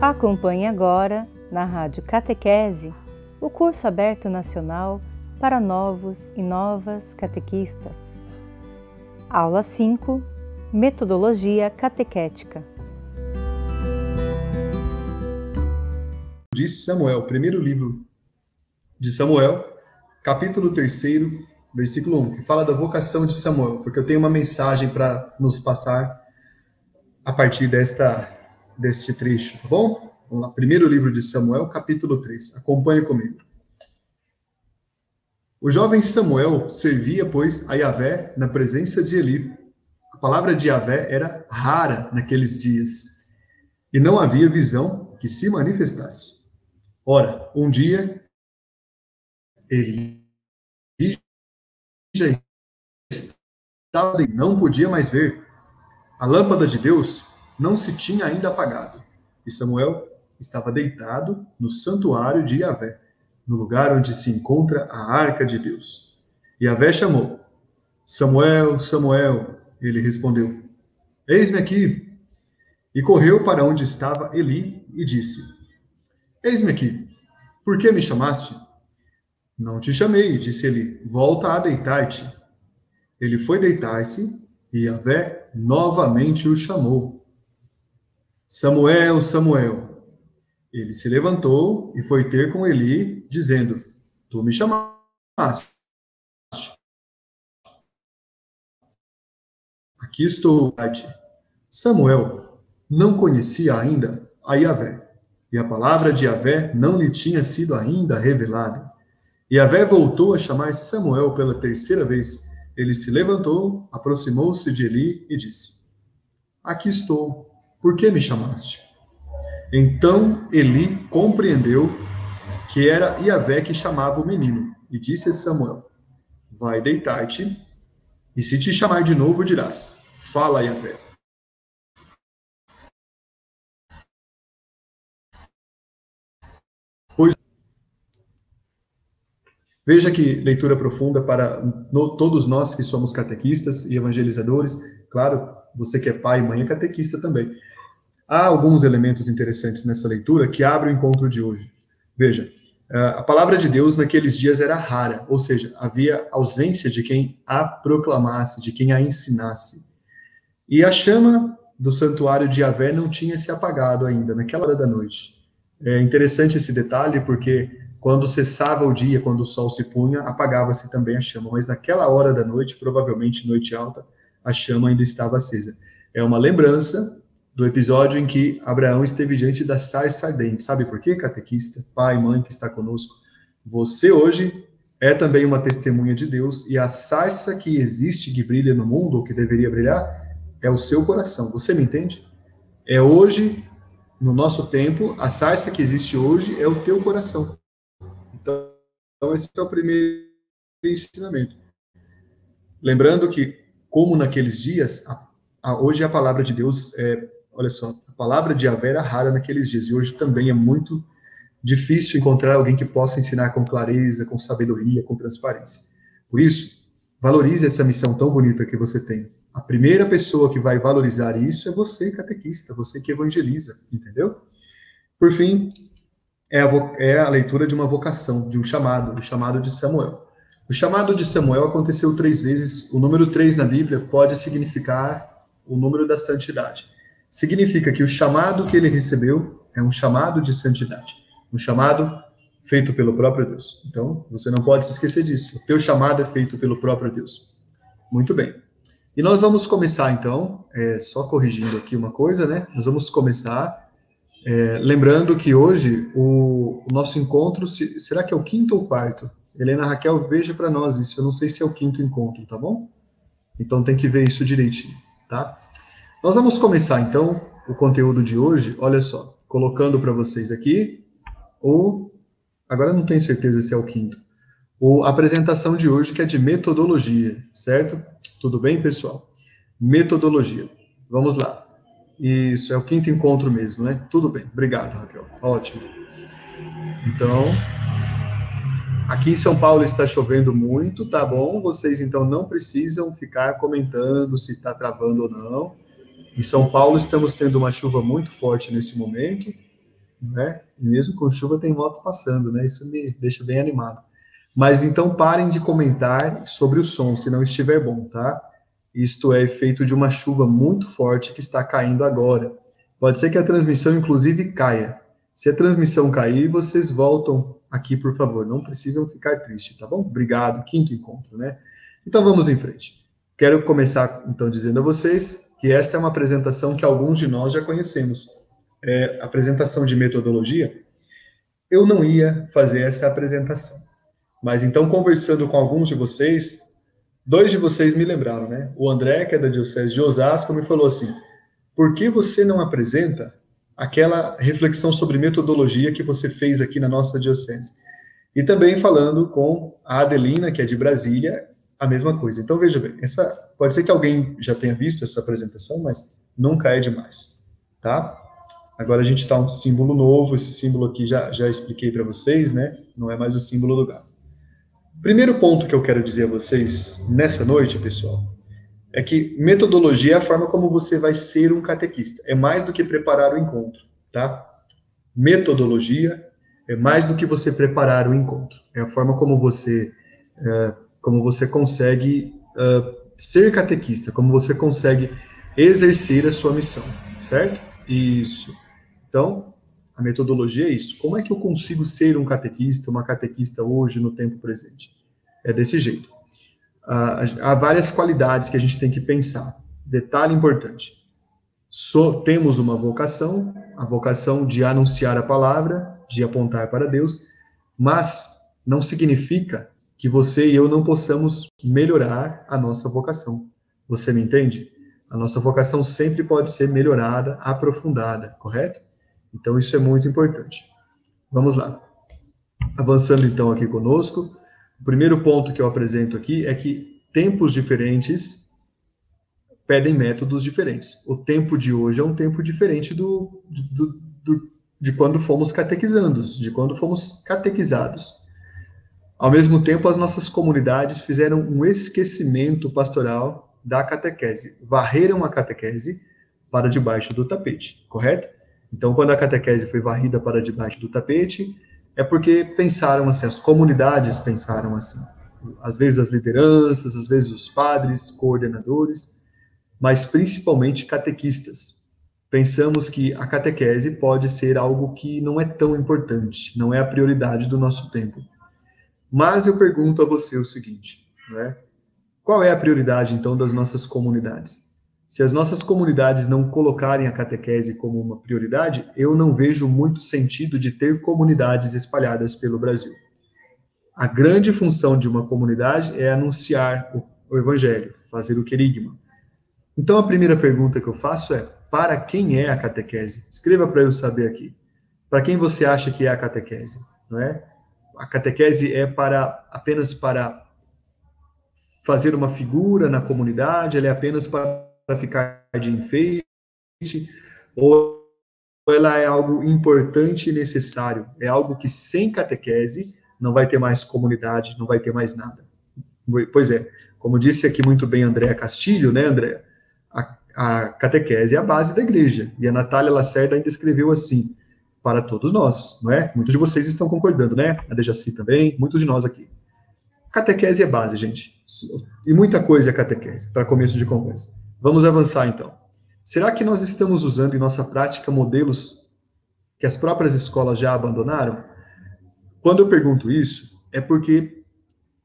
Acompanhe agora, na Rádio Catequese, o curso aberto nacional para novos e novas catequistas. Aula 5 Metodologia Catequética. De Samuel, primeiro livro de Samuel, capítulo 3, versículo 1, que fala da vocação de Samuel, porque eu tenho uma mensagem para nos passar a partir desta deste trecho, tá bom? Vamos lá, primeiro livro de Samuel, capítulo 3. Acompanhe comigo. O jovem Samuel servia, pois, a Yahvé na presença de Eli. A palavra de Yahvé era rara naqueles dias, e não havia visão que se manifestasse. Ora, um dia, Eli já estava, não podia mais ver. A lâmpada de Deus não se tinha ainda apagado, e Samuel estava deitado no santuário de Yahvé, no lugar onde se encontra a arca de Deus. Yahvé chamou: Samuel, Samuel. Ele respondeu: Eis-me aqui. E correu para onde estava Eli e disse: Eis-me aqui. Por que me chamaste? Não te chamei, disse Eli. Volta a deitar-te. Ele foi deitar-se e Yahvé novamente o chamou. Samuel, Samuel. Ele se levantou e foi ter com Eli, dizendo: Tu me chamaste. Aqui estou, Samuel não conhecia ainda a Yahvé, e a palavra de Yahvé não lhe tinha sido ainda revelada. Yahvé voltou a chamar Samuel pela terceira vez. Ele se levantou, aproximou-se de Eli e disse: Aqui estou, por que me chamaste? Então Eli compreendeu que era Iavé que chamava o menino, e disse a Samuel: Vai deitar-te, e se te chamar de novo, dirás: Fala, Iavé. Pois... Veja que leitura profunda para no, todos nós que somos catequistas e evangelizadores. Claro, você que é pai e mãe é catequista também. Há alguns elementos interessantes nessa leitura que abrem o encontro de hoje. Veja, eh, a palavra de Deus naqueles dias era rara, ou seja, havia ausência de quem a proclamasse, de quem a ensinasse. E a chama do santuário de Yahvé não tinha se apagado ainda, naquela hora da noite. É interessante esse detalhe porque quando cessava o dia, quando o sol se punha, apagava-se também a chama, mas naquela hora da noite, provavelmente noite alta, a chama ainda estava acesa. É uma lembrança do episódio em que Abraão esteve diante da sarça ardente. Sabe por quê, catequista, pai, mãe que está conosco? Você hoje é também uma testemunha de Deus e a sarça que existe, que brilha no mundo, ou que deveria brilhar, é o seu coração. Você me entende? É hoje, no nosso tempo, a sarça que existe hoje é o teu coração. Então, esse é o primeiro ensinamento. Lembrando que, como naqueles dias, a, a, hoje a palavra de Deus é Olha só, a palavra de Yahvé era rara naqueles dias e hoje também é muito difícil encontrar alguém que possa ensinar com clareza, com sabedoria, com transparência. Por isso, valorize essa missão tão bonita que você tem. A primeira pessoa que vai valorizar isso é você, catequista, você que evangeliza, entendeu? Por fim, é a, é a leitura de uma vocação, de um chamado, o chamado de Samuel. O chamado de Samuel aconteceu três vezes. O número três na Bíblia pode significar o número da santidade significa que o chamado que ele recebeu é um chamado de santidade, um chamado feito pelo próprio Deus. Então, você não pode se esquecer disso. O teu chamado é feito pelo próprio Deus. Muito bem. E nós vamos começar, então, é, só corrigindo aqui uma coisa, né? Nós vamos começar é, lembrando que hoje o, o nosso encontro, se, será que é o quinto ou quarto? Helena Raquel, veja para nós isso. Eu não sei se é o quinto encontro, tá bom? Então tem que ver isso direitinho, tá? Nós vamos começar então o conteúdo de hoje, olha só, colocando para vocês aqui o. Agora não tenho certeza se é o quinto. O, apresentação de hoje, que é de metodologia, certo? Tudo bem, pessoal? Metodologia. Vamos lá. Isso, é o quinto encontro mesmo, né? Tudo bem, obrigado, Raquel. Ótimo. Então, aqui em São Paulo está chovendo muito, tá bom? Vocês então não precisam ficar comentando se está travando ou não em São Paulo, estamos tendo uma chuva muito forte nesse momento. né? mesmo com chuva tem moto passando, né? Isso me deixa bem animado. Mas então parem de comentar sobre o som, se não estiver bom, tá? Isto é efeito de uma chuva muito forte que está caindo agora. Pode ser que a transmissão, inclusive, caia. Se a transmissão cair, vocês voltam aqui, por favor. Não precisam ficar tristes, tá bom? Obrigado. Quinto encontro, né? Então vamos em frente. Quero começar, então, dizendo a vocês que esta é uma apresentação que alguns de nós já conhecemos. É, apresentação de metodologia. Eu não ia fazer essa apresentação. Mas então, conversando com alguns de vocês, dois de vocês me lembraram, né? O André, que é da Diocese de Osasco, me falou assim: por que você não apresenta aquela reflexão sobre metodologia que você fez aqui na nossa diocese. E também falando com a Adelina, que é de Brasília, a mesma coisa. Então veja bem, essa pode ser que alguém já tenha visto essa apresentação, mas nunca é demais, tá? Agora a gente está um símbolo novo, esse símbolo aqui já já expliquei para vocês, né? Não é mais o símbolo do galo. Primeiro ponto que eu quero dizer a vocês nessa noite, pessoal, é que metodologia é a forma como você vai ser um catequista. É mais do que preparar o encontro, tá? Metodologia é mais do que você preparar o encontro. É a forma como você, é, como você consegue é, ser catequista, como você consegue exercer a sua missão, certo? Isso. Então, a metodologia é isso. Como é que eu consigo ser um catequista, uma catequista hoje no tempo presente? É desse jeito há várias qualidades que a gente tem que pensar. Detalhe importante: so, temos uma vocação, a vocação de anunciar a palavra, de apontar para Deus, mas não significa que você e eu não possamos melhorar a nossa vocação. Você me entende? A nossa vocação sempre pode ser melhorada, aprofundada, correto? Então isso é muito importante. Vamos lá. Avançando então aqui conosco, o primeiro ponto que eu apresento aqui é que tempos diferentes pedem métodos diferentes. O tempo de hoje é um tempo diferente do, do, do, de quando fomos catequizandos, de quando fomos catequizados. Ao mesmo tempo, as nossas comunidades fizeram um esquecimento pastoral da catequese, varreram a catequese para debaixo do tapete, correto? Então, quando a catequese foi varrida para debaixo do tapete, é porque pensaram assim, as comunidades pensaram assim. Às vezes as lideranças, às vezes os padres, coordenadores, mas principalmente catequistas. Pensamos que a catequese pode ser algo que não é tão importante, não é a prioridade do nosso tempo. Mas eu pergunto a você o seguinte, né? Qual é a prioridade então das nossas comunidades? Se as nossas comunidades não colocarem a catequese como uma prioridade, eu não vejo muito sentido de ter comunidades espalhadas pelo Brasil. A grande função de uma comunidade é anunciar o, o evangelho, fazer o querigma. Então a primeira pergunta que eu faço é: para quem é a catequese? Escreva para eu saber aqui. Para quem você acha que é a catequese, não é? A catequese é para apenas para fazer uma figura na comunidade, ela é apenas para ficar de enfeite, ou ela é algo importante e necessário, é algo que sem catequese não vai ter mais comunidade, não vai ter mais nada. Pois é, como disse aqui muito bem Andréa Castilho, né, Andréa? A, a, catequese é a base da igreja, e a Natália Lacerda ainda escreveu assim, para todos nós, não é? Muitos de vocês estão concordando, né? A Dejaci também, muitos de nós aqui. Catequese é base, gente. E muita coisa é catequese, para começo de conversa. Vamos avançar então. Será que nós estamos usando em nossa prática modelos que as próprias escolas já abandonaram? Quando eu pergunto isso, é porque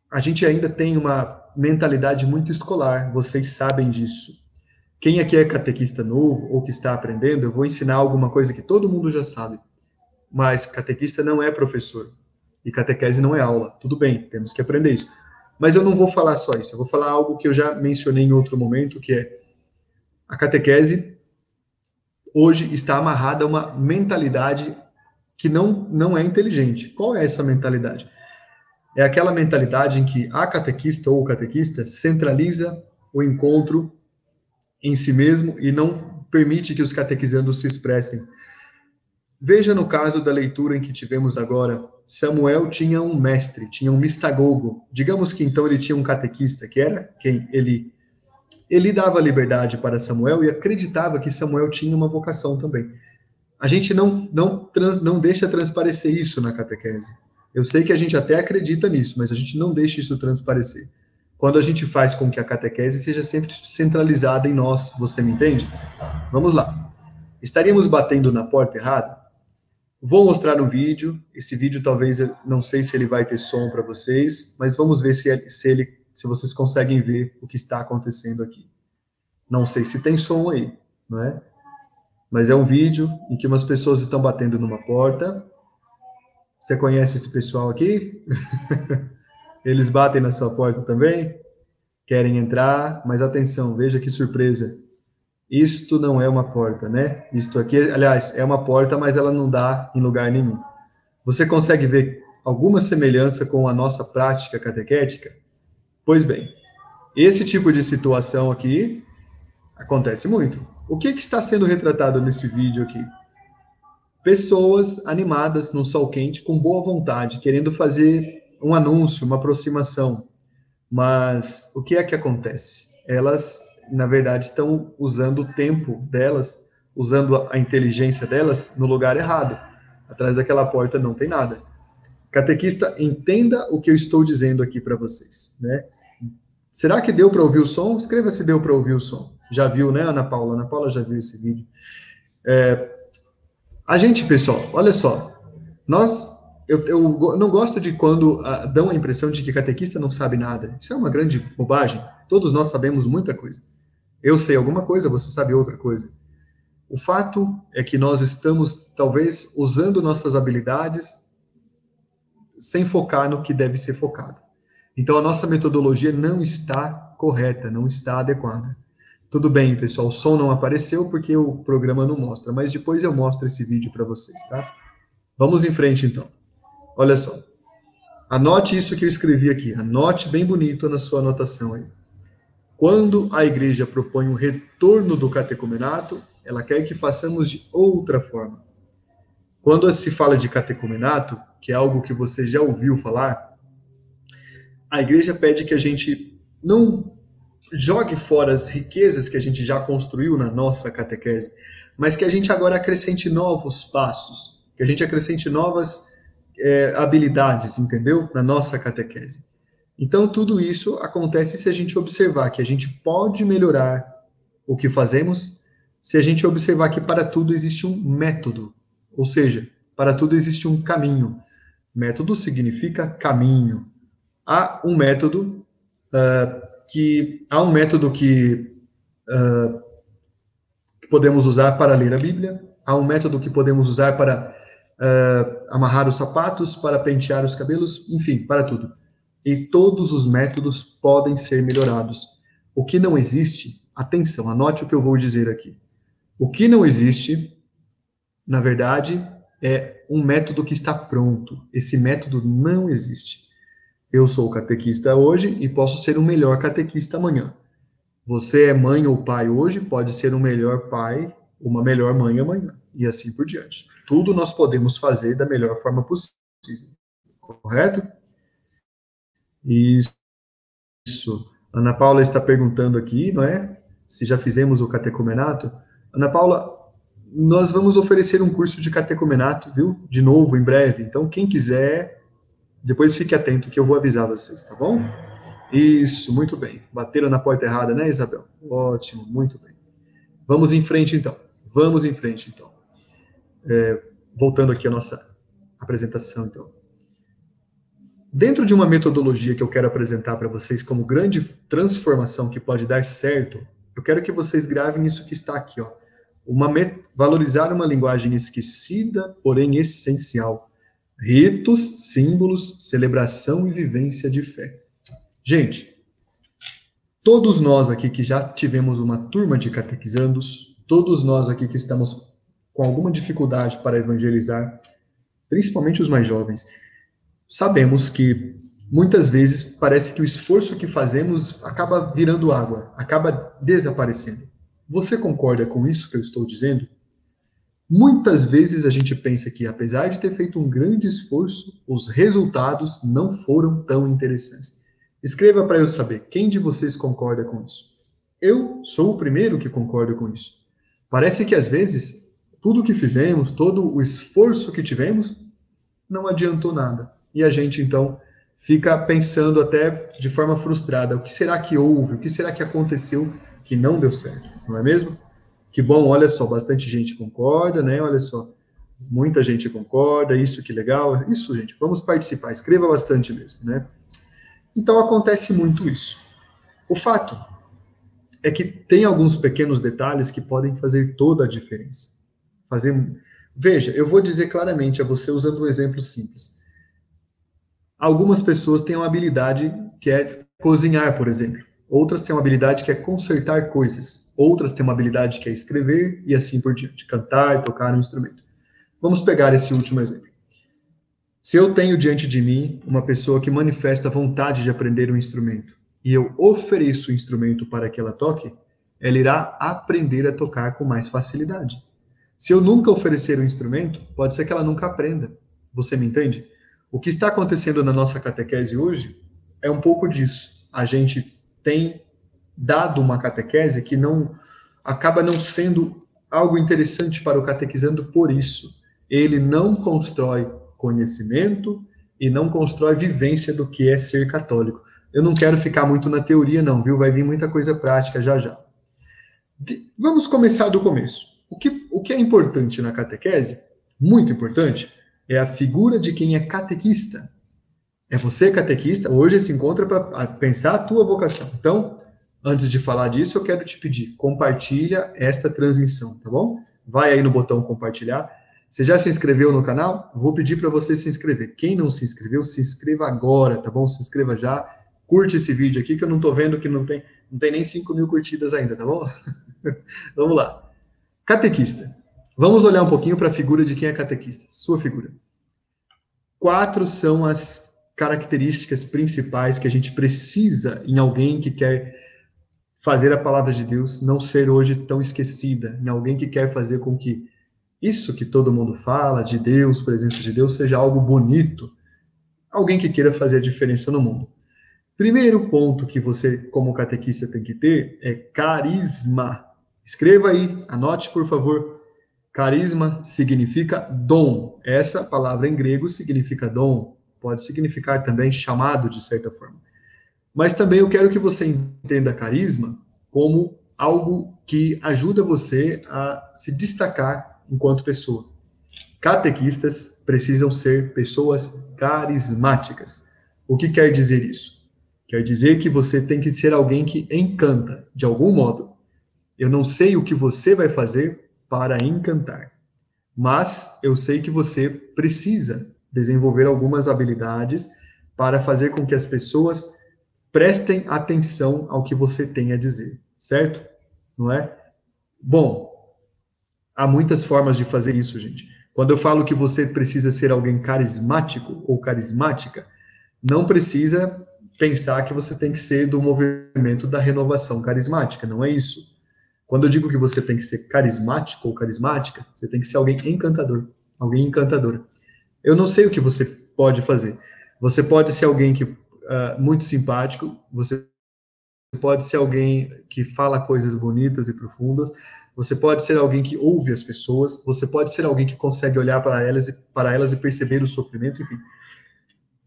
a gente ainda tem uma mentalidade muito escolar, vocês sabem disso. Quem aqui é catequista novo ou que está aprendendo, eu vou ensinar alguma coisa que todo mundo já sabe. Mas catequista não é professor. E catequese não é aula. Tudo bem, temos que aprender isso. Mas eu não vou falar só isso. Eu vou falar algo que eu já mencionei em outro momento, que é a catequese hoje está amarrada a uma mentalidade que não, não é inteligente. Qual é essa mentalidade? É aquela mentalidade em que a catequista ou o catequista centraliza o encontro em si mesmo e não permite que os catequizandos se expressem. Veja no caso da leitura em que tivemos agora, Samuel tinha um mestre, tinha um mistagogo. Digamos que então ele tinha um catequista, que era quem? Ele ele dava liberdade para Samuel e acreditava que Samuel tinha uma vocação também. a gente não, não, trans, não deixa transparecer isso na catequese. Eu sei que a gente até acredita nisso, mas a gente não deixa isso transparecer. Quando a gente faz com que a catequese seja sempre centralizada em nós, você me entende? Vamos lá. Estaríamos batendo na porta errada? Vou mostrar um vídeo. Esse vídeo talvez não sei se ele vai ter som para vocês, mas vamos ver se, se ele se vocês conseguem ver o que está acontecendo aqui. Não sei se tem som aí, não é? Mas é um vídeo em que umas pessoas estão batendo numa porta. Você conhece esse pessoal aqui? Eles batem na sua porta também? Querem entrar, mas atenção, veja que surpresa. Isto não é uma porta, né? Isto aqui, aliás, é uma porta, mas ela não dá em lugar nenhum. Você consegue ver alguma semelhança com a nossa prática catequética? Pois bem, esse tipo de situação aqui acontece muito. O que, que está sendo retratado nesse vídeo aqui? Pessoas animadas no sol quente, com boa vontade, querendo fazer um anúncio, uma aproximação. Mas o que é que acontece? Elas na verdade, estão usando o tempo delas, usando a inteligência delas no lugar errado. Atrás daquela porta não tem nada. Catequista, entenda o que eu estou dizendo aqui para vocês, né? Será que deu para ouvir o som? Escreva se deu para ouvir o som. Já viu, né, Ana Paula? Ana Paula já viu esse vídeo. É, a gente, pessoal, olha só. Nós, eu, eu não gosto de quando uh, dão a impressão de que catequista não sabe nada. Isso é uma grande bobagem. Todos nós sabemos muita coisa. Eu sei alguma coisa, você sabe outra coisa. O fato é que nós estamos, talvez, usando nossas habilidades sem focar no que deve ser focado. Então, a nossa metodologia não está correta, não está adequada. Tudo bem, pessoal, o som não apareceu porque o programa não mostra, mas depois eu mostro esse vídeo para vocês, tá? Vamos em frente, então. Olha só. Anote isso que eu escrevi aqui. Anote bem bonito na sua anotação aí. Quando a igreja propõe um retorno do catecumenato, ela quer que façamos de outra forma. Quando se fala de catecumenato, que é algo que você já ouviu falar, a igreja pede que a gente não jogue fora as riquezas que a gente já construiu na nossa catequese, mas que a gente agora acrescente novos passos, que a gente acrescente novas é, habilidades, entendeu? Na nossa catequese. Então, tudo isso acontece se a gente observar que a gente pode melhorar o que fazemos, se a gente observar que para tudo existe um método, ou seja, para tudo existe um caminho. Método significa caminho. Há um método uh, que há um método que uh, podemos usar para ler a Bíblia, há um método que podemos usar para uh, amarrar os sapatos, para pentear os cabelos, enfim, para tudo e todos os métodos podem ser melhorados. O que não existe, atenção, anote o que eu vou dizer aqui. O que não existe, na verdade, é um método que está pronto. Esse método não existe. Eu sou catequista hoje e posso ser um melhor catequista amanhã. Você é mãe ou pai hoje, pode ser um melhor pai, uma melhor mãe amanhã, e assim por diante. Tudo nós podemos fazer da melhor forma possível. Correto? Isso. Ana Paula está perguntando aqui, não é? Se já fizemos o catecumenato. Ana Paula, nós vamos oferecer um curso de catecumenato, viu? De novo, em breve. Então, quem quiser, depois fique atento que eu vou avisar vocês, tá bom? Isso, muito bem. Bateram na porta errada, né, Isabel? Ótimo, muito bem. Vamos em frente, então. Vamos em frente, então. É, voltando aqui à nossa apresentação, então. Dentro de uma metodologia que eu quero apresentar para vocês como grande transformação que pode dar certo, eu quero que vocês gravem isso que está aqui, ó. Uma valorizar uma linguagem esquecida, porém essencial. Ritos, símbolos, celebração e vivência de fé. Gente, todos nós aqui que já tivemos uma turma de catequizandos, todos nós aqui que estamos com alguma dificuldade para evangelizar, principalmente os mais jovens, sabemos que muitas vezes parece que o esforço que fazemos acaba virando água, acaba desaparecendo. Você concorda com isso que eu estou dizendo? Muitas vezes a gente pensa que, apesar de ter feito um grande esforço, os resultados não foram tão interessantes. Escreva para eu saber quem de vocês concorda com isso. Eu sou o primeiro que concordo com isso. Parece que às vezes tudo o que fizemos, todo o esforço que tivemos, não adiantou nada. E a gente, então, fica pensando até de forma frustrada: o que será que houve? O que será que aconteceu que não deu certo? Não é mesmo? Que bom, olha só, bastante gente concorda, né? Olha só, muita gente concorda, isso que legal. Isso, gente, vamos participar, escreva bastante mesmo, né? Então acontece muito isso. O fato é que tem alguns pequenos detalhes que podem fazer toda a diferença. Fazer Veja, eu vou dizer claramente a você usando um exemplo simples. Algumas pessoas têm uma habilidade que é cozinhar, por exemplo. Outras têm uma habilidade que é consertar coisas. Outras têm uma habilidade que é escrever e assim por diante, cantar, tocar um instrumento. Vamos pegar esse último exemplo. Se eu tenho diante de mim uma pessoa que manifesta vontade de aprender um instrumento e eu ofereço o instrumento para que ela toque, ela irá aprender a tocar com mais facilidade. Se eu nunca oferecer um instrumento, pode ser que ela nunca aprenda. Você me entende? O que está acontecendo na nossa catequese hoje é um pouco disso. A gente tem dado uma catequese que não acaba não sendo algo interessante para o catequizando por isso. Ele não constrói conhecimento e não constrói vivência do que é ser católico. Eu não quero ficar muito na teoria não, viu? Vai vir muita coisa prática já já. Vamos começar do começo. O que, o que é importante na catequese, muito importante, é a figura de quem é catequista. É você catequista, hoje se encontra para pensar a tua vocação. Então, antes de falar disso, eu quero te pedir, compartilha esta transmissão, tá bom? Vai aí no botão compartilhar. Você já se inscreveu no canal? Vou pedir para você se inscrever. Quem não se inscreveu, se inscreva agora, tá bom? Se inscreva já. Curte esse vídeo aqui, que eu não estou vendo que não tem, não tem nem 5 mil curtidas ainda, tá bom? Vamos lá. Catequista. Vamos olhar um pouquinho para a figura de quem é catequista. Sua figura. Quatro são as características principais que a gente precisa em alguém que quer fazer a palavra de Deus não ser hoje tão esquecida, em alguém que quer fazer com que isso que todo mundo fala, de Deus, presença de Deus, seja algo bonito. Alguém que queira fazer a diferença no mundo. Primeiro ponto que você, como catequista, tem que ter é carisma. Escreva aí, anote por favor. Carisma significa dom. Essa palavra em grego significa dom. Pode significar também chamado, de certa forma. Mas também eu quero que você entenda carisma como algo que ajuda você a se destacar enquanto pessoa. Catequistas precisam ser pessoas carismáticas. O que quer dizer isso? Quer dizer que você tem que ser alguém que encanta, de algum modo. Eu não sei o que você vai fazer para encantar, mas eu sei que você precisa desenvolver algumas habilidades para fazer com que as pessoas prestem atenção ao que você tem a dizer, certo? Não é? Bom, há muitas formas de fazer isso, gente. Quando eu falo que você precisa ser alguém carismático ou carismática, não precisa pensar que você tem que ser do movimento da renovação carismática, não é isso. Quando eu digo que você tem que ser carismático ou carismática, você tem que ser alguém encantador, alguém encantadora. Eu não sei o que você pode fazer. Você pode ser alguém que uh, muito simpático, você pode ser alguém que fala coisas bonitas e profundas, você pode ser alguém que ouve as pessoas, você pode ser alguém que consegue olhar para elas e para elas e perceber o sofrimento, enfim.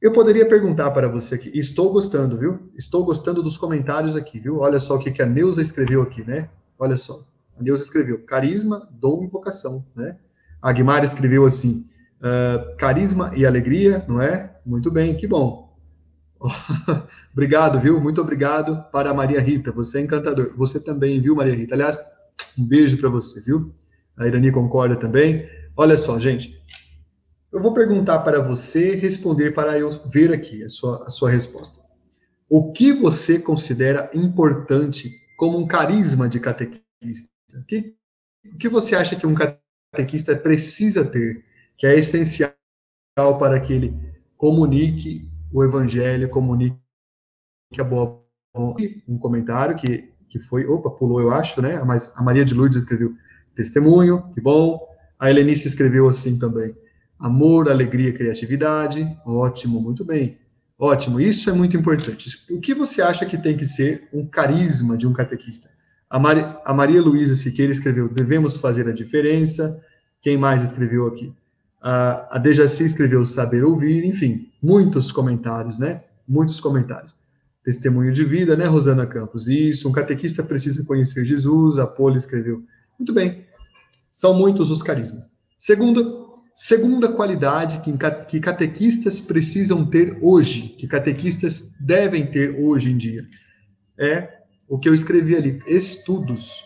Eu poderia perguntar para você aqui, estou gostando, viu? Estou gostando dos comentários aqui, viu? Olha só o que, que a Neuza escreveu aqui, né? Olha só, Deus escreveu carisma, dom e vocação, né? A Guimar escreveu assim, uh, carisma e alegria, não é? Muito bem, que bom. obrigado, viu? Muito obrigado para a Maria Rita, você é encantador. Você também, viu, Maria Rita? Aliás, um beijo para você, viu? A Irani concorda também. Olha só, gente, eu vou perguntar para você responder para eu ver aqui a sua, a sua resposta. O que você considera importante como um carisma de catequista? O que, que você acha que um catequista precisa ter, que é essencial para que ele comunique o evangelho, comunique a boa um comentário que, que foi, opa, pulou eu acho, né, mas a Maria de Lourdes escreveu testemunho, que bom, a Helenice escreveu assim também, amor, alegria, criatividade, ótimo, muito bem. Ótimo, isso é muito importante. O que você acha que tem que ser um carisma de um catequista? A, Mari, a Maria Luísa Siqueira escreveu: devemos fazer a diferença. Quem mais escreveu aqui? A, a Dejaci escreveu Saber Ouvir, enfim, muitos comentários, né? Muitos comentários. Testemunho de vida, né, Rosana Campos? Isso, um catequista precisa conhecer Jesus, a Poli escreveu. Muito bem. São muitos os carismas. Segunda, segunda qualidade que, catequistas precisam ter hoje, que catequistas devem ter hoje em dia, é o que eu escrevi ali, estudos.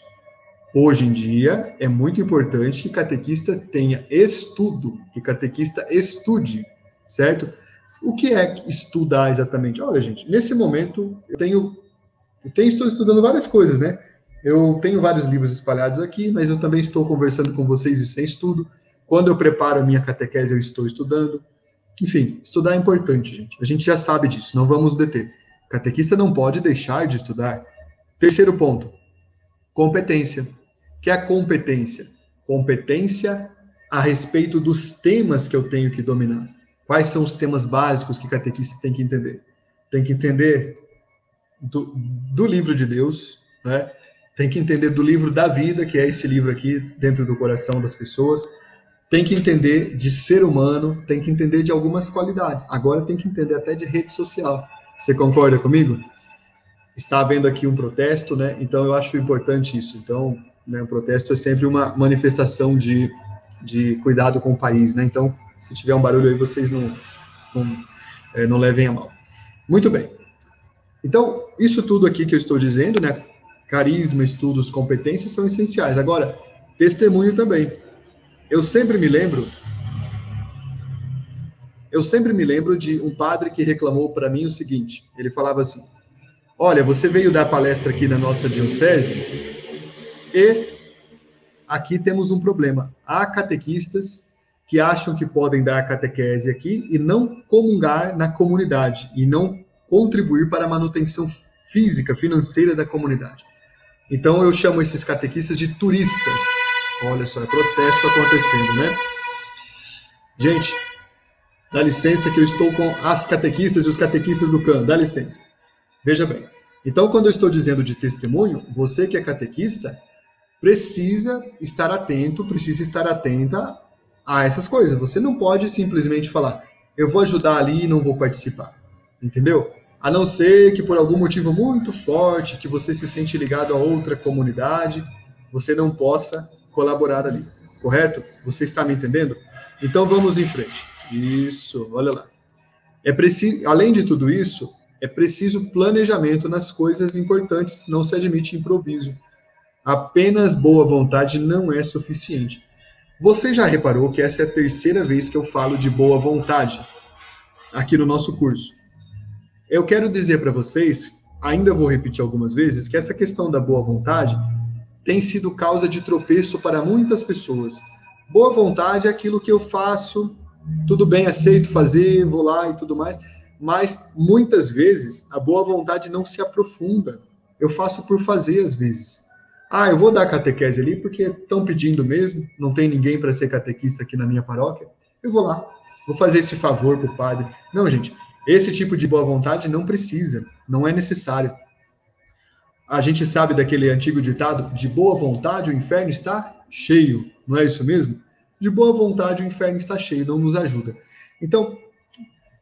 Hoje em dia, é muito importante que catequista tenha estudo, que catequista estude, certo? O que é estudar exatamente? Olha, gente, nesse momento eu tenho, eu tenho estou estudando várias coisas, né? Eu tenho vários livros espalhados aqui, mas eu também estou conversando com vocês e sem estudo. Quando eu preparo a minha catequese, eu estou estudando. Enfim, estudar é importante, gente. A gente já sabe disso, não vamos deter. Catequista não pode deixar de estudar. Terceiro ponto, competência. Que é a competência? Competência a respeito dos temas que eu tenho que dominar. Quais são os temas básicos que catequista tem que entender? Tem que entender do, do livro de Deus, né? tem que entender do livro da vida, que é esse livro aqui, dentro do coração das pessoas, tem que entender de ser humano, tem que entender de algumas qualidades. Agora tem que entender até de rede social. Você concorda comigo? Está havendo aqui um protesto, né? Então eu acho importante isso. Então, né, um protesto é sempre uma manifestação de, de cuidado com o país, né? Então, se tiver um barulho aí, vocês não, não, é, não levem a mal. Muito bem. Então, isso tudo aqui que eu estou dizendo, né? Carisma, estudos, competências são essenciais. Agora, testemunho também. Eu sempre me lembro. Eu sempre me lembro de um padre que reclamou para mim o seguinte: ele falava assim: Olha, você veio dar palestra aqui na nossa diocese e aqui temos um problema. Há catequistas que acham que podem dar catequese aqui e não comungar na comunidade e não contribuir para a manutenção física, financeira da comunidade. Então eu chamo esses catequistas de turistas. Olha só, é protesto acontecendo, né? Gente, dá licença que eu estou com as catequistas e os catequistas do CAN, dá licença. Veja bem. Então, quando eu estou dizendo de testemunho, você que é catequista precisa estar atento, precisa estar atenta a essas coisas. Você não pode simplesmente falar, eu vou ajudar ali e não vou participar. Entendeu? A não ser que por algum motivo muito forte, que você se sente ligado a outra comunidade, você não possa colaborar ali, correto? Você está me entendendo? Então vamos em frente. Isso, olha lá. É preciso, além de tudo isso, é preciso planejamento nas coisas importantes, não se admite improviso. Apenas boa vontade não é suficiente. Você já reparou que essa é a terceira vez que eu falo de boa vontade aqui no nosso curso. Eu quero dizer para vocês, ainda vou repetir algumas vezes, que essa questão da boa vontade tem sido causa de tropeço para muitas pessoas. Boa vontade é aquilo que eu faço, tudo bem, aceito fazer, vou lá e tudo mais, mas muitas vezes a boa vontade não se aprofunda. Eu faço por fazer às vezes. Ah, eu vou dar catequese ali porque estão pedindo mesmo, não tem ninguém para ser catequista aqui na minha paróquia. Eu vou lá, vou fazer esse favor para o padre. Não, gente, esse tipo de boa vontade não precisa, não é necessário a gente sabe daquele antigo ditado: de boa vontade o inferno está cheio, não é isso mesmo? De boa vontade o inferno está cheio, não nos ajuda. Então,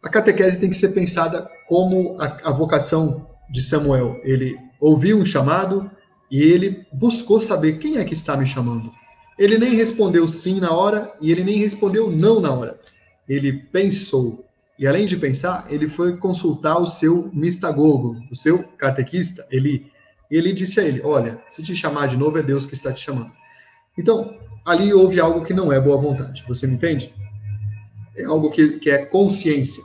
a catequese tem que ser pensada como a, a vocação de Samuel. Ele ouviu um chamado e ele buscou saber quem é que está me chamando. Ele nem respondeu sim na hora e ele nem respondeu não na hora. Ele pensou. E além de pensar, ele foi consultar o seu mistagogo, o seu catequista. Ele e ele disse a ele: Olha, se te chamar de novo, é Deus que está te chamando. Então, ali houve algo que não é boa vontade. Você me entende? É algo que, que é consciência.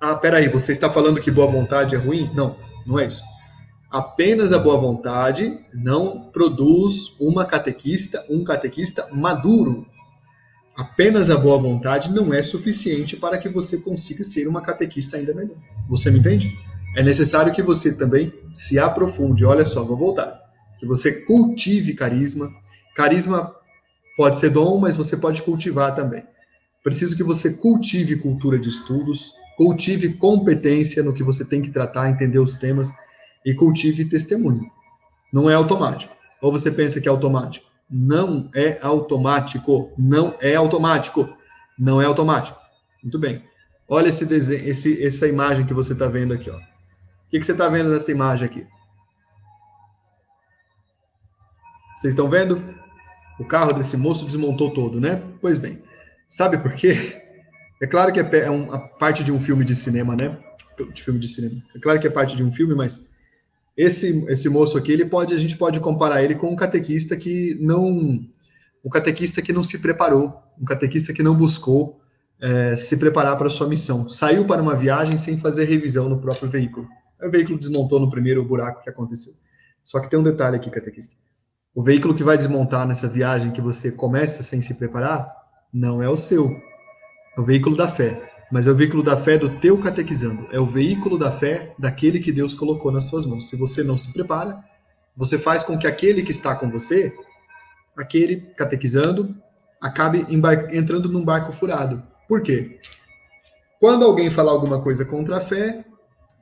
Ah, peraí, você está falando que boa vontade é ruim? Não, não é isso. Apenas a boa vontade não produz uma catequista, um catequista maduro. Apenas a boa vontade não é suficiente para que você consiga ser uma catequista ainda melhor. Você me entende? É necessário que você também se aprofunde. Olha só, vou voltar. Que você cultive carisma. Carisma pode ser dom, mas você pode cultivar também. Preciso que você cultive cultura de estudos, cultive competência no que você tem que tratar, entender os temas e cultive testemunho. Não é automático. Ou você pensa que é automático? Não é automático. Não é automático. Não é automático. Muito bem. Olha esse desenho, esse, essa imagem que você está vendo aqui, ó. O que, que você está vendo nessa imagem aqui? Vocês estão vendo? O carro desse moço desmontou todo, né? Pois bem. Sabe por quê? É claro que é, é uma parte de um filme de cinema, né? De filme de cinema. É claro que é parte de um filme, mas esse esse moço aqui, ele pode a gente pode comparar ele com um catequista que não um catequista que não se preparou, um catequista que não buscou é, se preparar para sua missão. Saiu para uma viagem sem fazer revisão no próprio veículo. O veículo desmontou no primeiro buraco que aconteceu. Só que tem um detalhe aqui, catequista. O veículo que vai desmontar nessa viagem que você começa sem se preparar, não é o seu. É o veículo da fé. Mas é o veículo da fé do teu catequizando. É o veículo da fé daquele que Deus colocou nas tuas mãos. Se você não se prepara, você faz com que aquele que está com você, aquele catequizando, acabe entrando num barco furado. Por quê? Quando alguém falar alguma coisa contra a fé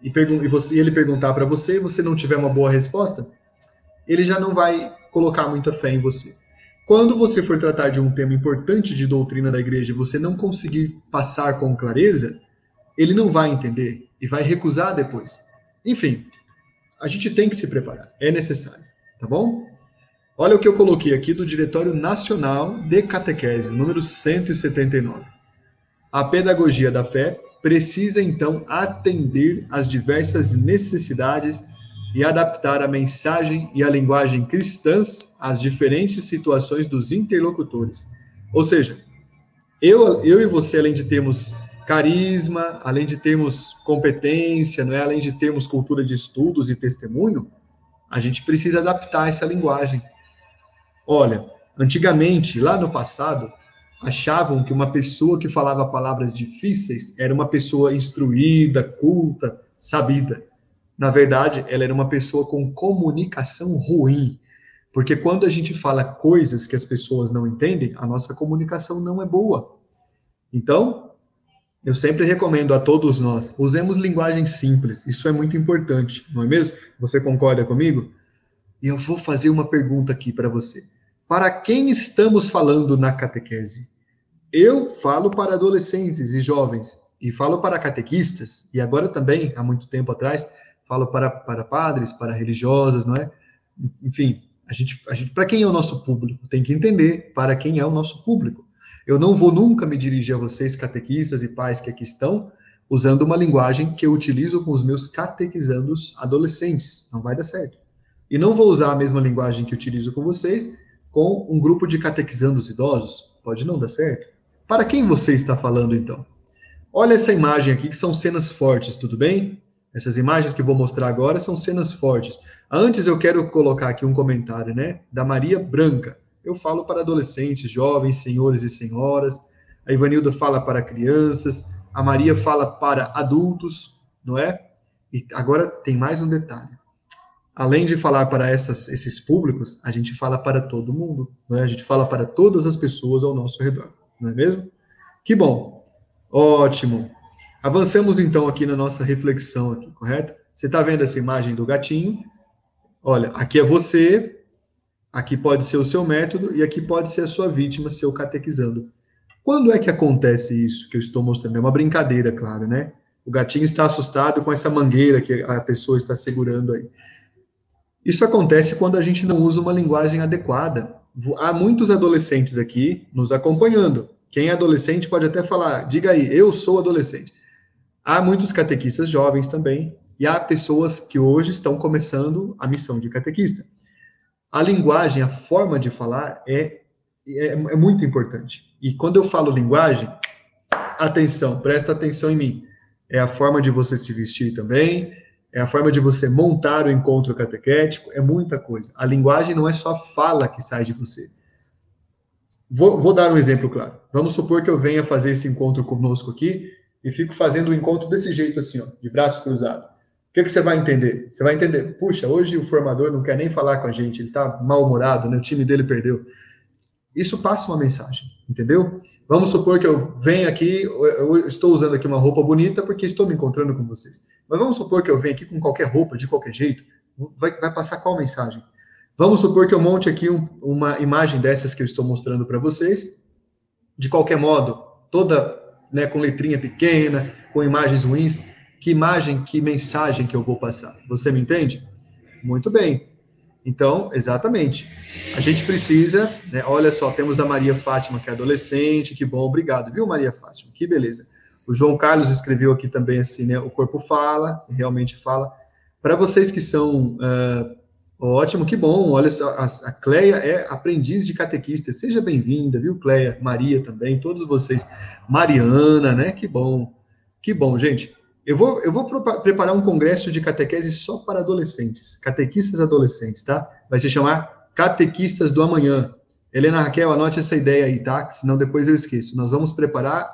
e, e você, ele perguntar para você, e você não tiver uma boa resposta, ele já não vai colocar muita fé em você. Quando você for tratar de um tema importante de doutrina da igreja e você não conseguir passar com clareza, ele não vai entender e vai recusar depois. Enfim, a gente tem que se preparar, é necessário, tá bom? Olha o que eu coloquei aqui do Diretório Nacional de Catequese, número 179. A pedagogia da fé precisa então atender às diversas necessidades e adaptar a mensagem e a linguagem cristãs às diferentes situações dos interlocutores. Ou seja, eu, eu e você, além de termos carisma, além de termos competência, não é? além de termos cultura de estudos e testemunho, a gente precisa adaptar essa linguagem. Olha, antigamente, lá no passado, achavam que uma pessoa que falava palavras difíceis era uma pessoa instruída, culta, sabida. Na verdade, ela era uma pessoa com comunicação ruim. Porque quando a gente fala coisas que as pessoas não entendem, a nossa comunicação não é boa. Então, eu sempre recomendo a todos nós, usemos linguagem simples. Isso é muito importante, não é mesmo? Você concorda comigo? E eu vou fazer uma pergunta aqui para você. Para quem estamos falando na catequese? Eu falo para adolescentes e jovens, e falo para catequistas, e agora também, há muito tempo atrás, falo para, para padres, para religiosas, não é? Enfim, a gente, a gente para quem é o nosso público? Tem que entender para quem é o nosso público. Eu não vou nunca me dirigir a vocês, catequistas e pais que aqui estão, usando uma linguagem que eu utilizo com os meus catequizandos adolescentes. Não vai dar certo. E não vou usar a mesma linguagem que utilizo com vocês com um grupo de catequizandos idosos. Pode não dar certo. Para quem você está falando, então? Olha essa imagem aqui, que são cenas fortes, tudo bem? Essas imagens que vou mostrar agora são cenas fortes. Antes eu quero colocar aqui um comentário, né, da Maria Branca. Eu falo para adolescentes, jovens, senhores e senhoras. A Ivanilda fala para crianças. A Maria fala para adultos, não é? E agora tem mais um detalhe. Além de falar para essas, esses públicos, a gente fala para todo mundo, não é? A gente fala para todas as pessoas ao nosso redor não é mesmo? Que bom. Ótimo. Avançamos então aqui na nossa reflexão aqui, correto? Você está vendo essa imagem do gatinho? Olha, aqui é você, aqui pode ser o seu método e aqui pode ser a sua vítima, seu catequizando. Quando é que acontece isso que eu estou mostrando? É uma brincadeira, claro, né? O gatinho está assustado com essa mangueira que a pessoa está segurando aí. Isso acontece quando a gente não usa uma linguagem adequada há muitos adolescentes aqui nos acompanhando. Quem é adolescente pode até falar, diga aí, eu sou adolescente. Há muitos catequistas jovens também, e há pessoas que hoje estão começando a missão de catequista. A linguagem, a forma de falar é, é, é muito importante. E quando eu falo linguagem, atenção, presta atenção em mim. É a forma de você se vestir também, é a forma de você montar o encontro catequético, é muita coisa. A linguagem não é só fala que sai de você. Vou, vou, dar um exemplo claro. Vamos supor que eu venha fazer esse encontro conosco aqui e fico fazendo o encontro desse jeito assim, ó, de braço cruzado. O que, que você vai entender? Você vai entender, puxa, hoje o formador não quer nem falar com a gente, ele está mal-humorado, né? o time dele perdeu. Isso passa uma mensagem, entendeu? Vamos supor que eu venho aqui, eu estou usando aqui uma roupa bonita porque estou me encontrando com vocês. Mas vamos supor que eu venho aqui com qualquer roupa, de qualquer jeito, vai, vai passar qual mensagem? Vamos supor que eu monte aqui um, uma imagem dessas que eu estou mostrando para vocês. De qualquer modo, toda né, com letrinha pequena, com imagens ruins. Que imagem, que mensagem que eu vou passar? Você me entende? Muito bem. Então, exatamente. A gente precisa, né, olha só, temos a Maria Fátima, que é adolescente, que bom, obrigado, viu, Maria Fátima? Que beleza. O João Carlos escreveu aqui também assim, né? O corpo fala, realmente fala. Para vocês que são uh, ótimo, que bom. Olha só, a, a Cleia é aprendiz de catequista. Seja bem-vinda, viu, Cleia? Maria também, todos vocês. Mariana, né? Que bom. Que bom, gente. Eu vou, eu vou preparar um congresso de catequese só para adolescentes, catequistas adolescentes, tá? Vai se chamar Catequistas do Amanhã. Helena Raquel, anote essa ideia aí, tá? Senão depois eu esqueço. Nós vamos preparar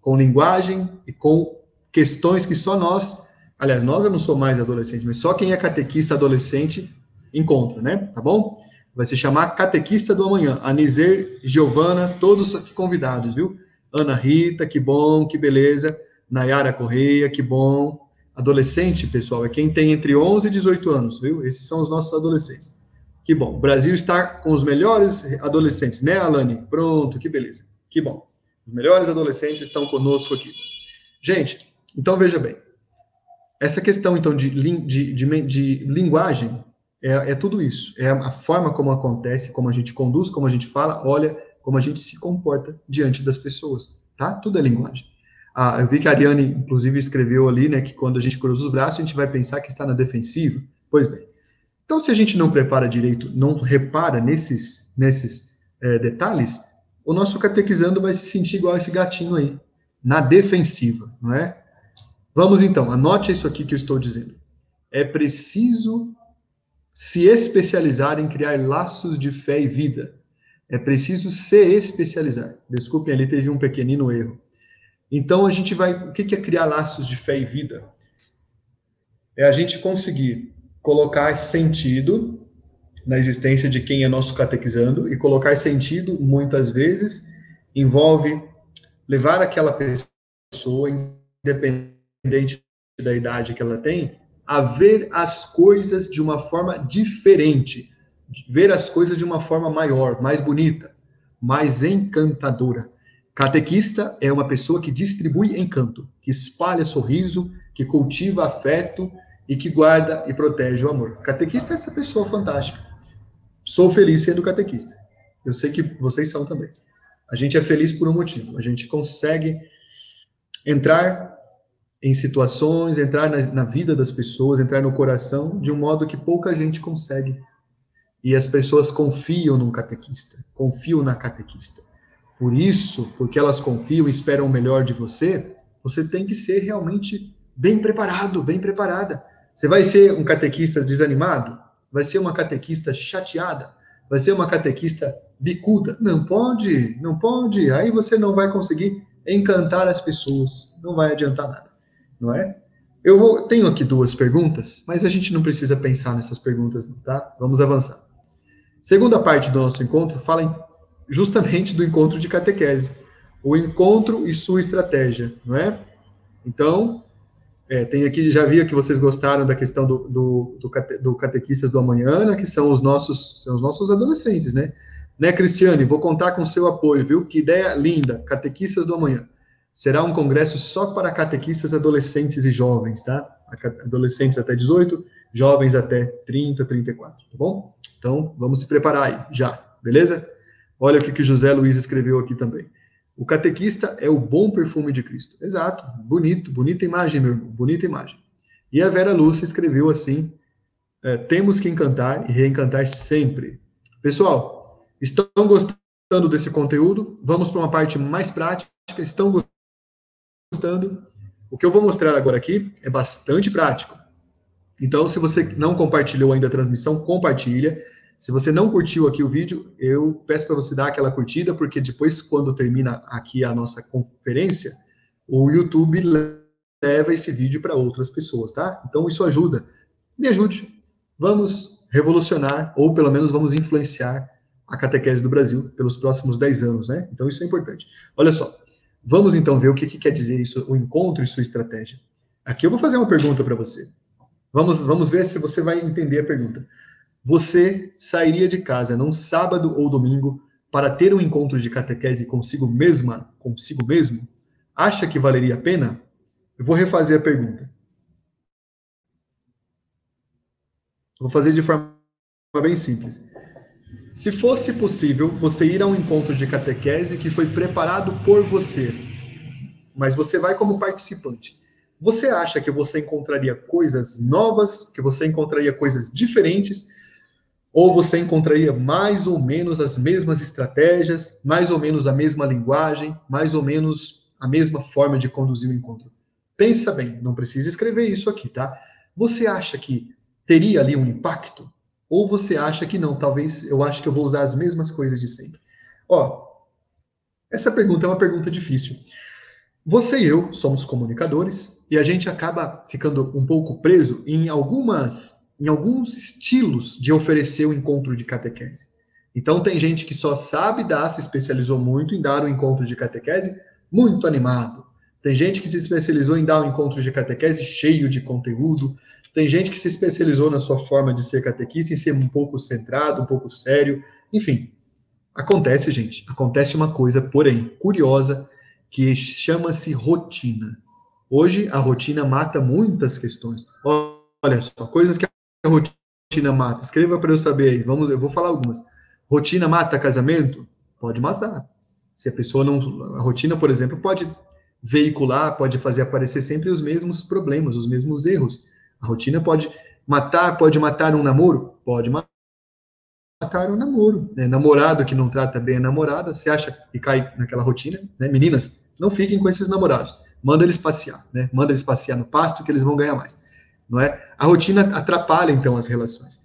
com linguagem e com questões que só nós, aliás, nós eu não sou mais adolescente, mas só quem é catequista adolescente encontra, né? Tá bom? Vai se chamar Catequista do Amanhã. Anizer, Giovana, todos aqui convidados, viu? Ana Rita, que bom, que beleza. Nayara Correia, que bom. Adolescente, pessoal, é quem tem entre 11 e 18 anos, viu? Esses são os nossos adolescentes. Que bom. O Brasil está com os melhores adolescentes, né, Alane? Pronto, que beleza. Que bom. Os melhores adolescentes estão conosco aqui. Gente, então veja bem. Essa questão, então, de, de, de, de linguagem é, é, tudo isso. É a forma como acontece, como a gente conduz, como a gente fala, olha, como a gente se comporta diante das pessoas, tá? Tudo é linguagem. Ah, eu vi que a Ariane, inclusive, escreveu ali, né, que quando a gente cruza os braços, a gente vai pensar que está na defensiva. Pois bem. Então, se a gente não prepara direito, não repara nesses, nesses é, detalhes, o nosso catequizando vai se sentir igual esse gatinho aí, na defensiva, não é? Vamos então, anote isso aqui que eu estou dizendo. É preciso se especializar em criar laços de fé e vida. É preciso se especializar. Desculpem, ali teve um pequenino erro. Então a gente vai. O que é criar laços de fé e vida? É a gente conseguir colocar sentido na existência de quem é nosso catequizando e colocar sentido muitas vezes envolve levar aquela pessoa, independente da idade que ela tem, a ver as coisas de uma forma diferente, ver as coisas de uma forma maior, mais bonita, mais encantadora. Catequista é uma pessoa que distribui encanto, que espalha sorriso, que cultiva afeto e que guarda e protege o amor. Catequista é essa pessoa fantástica. Sou feliz sendo catequista. Eu sei que vocês são também. A gente é feliz por um motivo. A gente consegue entrar em situações, entrar na, na vida das pessoas, entrar no coração de um modo que pouca gente consegue. E as pessoas confiam no catequista, confiam na catequista. Por isso, porque elas confiam e esperam o melhor de você, você tem que ser realmente bem preparado, bem preparada. Você vai ser um catequista desanimado? Vai ser uma catequista chateada? Vai ser uma catequista bicuda? Não pode, não pode. Aí você não vai conseguir encantar as pessoas, não vai adiantar nada, não é? Eu vou, tenho aqui duas perguntas, mas a gente não precisa pensar nessas perguntas, tá? Vamos avançar. Segunda parte do nosso encontro fala em justamente do encontro de catequese. O encontro e sua estratégia, não é? Então, é, tem aqui, já vi que vocês gostaram da questão do, do, do, do catequistas do amanhã, né, que são os nossos, são os nossos adolescentes, né? Né, Cristiane? Vou contar com seu apoio, viu? Que ideia linda, catequistas do amanhã. Será um congresso só para catequistas adolescentes e jovens, tá? Adolescentes até 18, jovens até 30, 34, tá bom? Então, vamos se preparar aí, já, beleza? Olha o que, que José Luiz escreveu aqui também. O catequista é o bom perfume de Cristo. Exato, bonito, bonita imagem, meu irmão, bonita imagem. E a Vera Lúcia escreveu assim: é, temos que encantar e reencantar sempre. Pessoal, estão gostando desse conteúdo? Vamos para uma parte mais prática. Estão gostando? O que eu vou mostrar agora aqui é bastante prático. Então, se você não compartilhou ainda a transmissão, compartilha. Se você não curtiu aqui o vídeo, eu peço para você dar aquela curtida, porque depois, quando termina aqui a nossa conferência, o YouTube leva esse vídeo para outras pessoas, tá? Então, isso ajuda. Me ajude. Vamos revolucionar, ou pelo menos vamos influenciar a catequese do Brasil pelos próximos 10 anos, né? Então, isso é importante. Olha só, vamos então ver o que, que quer dizer isso, o encontro e sua estratégia. Aqui eu vou fazer uma pergunta para você. Vamos, vamos ver se você vai entender a pergunta. Você sairia de casa num sábado ou domingo para ter um encontro de catequese consigo mesma, consigo mesmo? Acha que valeria a pena? Eu vou refazer a pergunta. Vou fazer de forma bem simples. Se fosse possível você ir a um encontro de catequese que foi preparado por você, mas você vai como participante, você acha que você encontraria coisas novas, que você encontraria coisas diferentes, ou você encontraria mais ou menos as mesmas estratégias, mais ou menos a mesma linguagem, mais ou menos a mesma forma de conduzir o encontro? Pensa bem, não precisa escrever isso aqui, tá? Você acha que teria ali um impacto? Ou você acha que não? Talvez eu acho que eu vou usar as mesmas coisas de sempre. Ó, essa pergunta é uma pergunta difícil. Você e eu somos comunicadores e a gente acaba ficando um pouco preso em algumas em alguns estilos de oferecer o encontro de catequese. Então tem gente que só sabe dar, se especializou muito em dar um encontro de catequese muito animado. Tem gente que se especializou em dar um encontro de catequese cheio de conteúdo. Tem gente que se especializou na sua forma de ser catequista, em ser um pouco centrado, um pouco sério. Enfim, acontece, gente. Acontece uma coisa, porém, curiosa, que chama-se rotina. Hoje, a rotina mata muitas questões. Olha só, coisas que rotina mata. Escreva para eu saber aí. Vamos, eu vou falar algumas. Rotina mata casamento? Pode matar. Se a pessoa não. A rotina, por exemplo, pode veicular, pode fazer aparecer sempre os mesmos problemas, os mesmos erros. A rotina pode matar, pode matar um namoro? Pode matar um namoro. Né? Namorado que não trata bem a namorada, você acha que cai naquela rotina, né? Meninas, não fiquem com esses namorados. Manda eles passear, né? Manda eles passear no pasto que eles vão ganhar mais. Não é? A rotina atrapalha então as relações.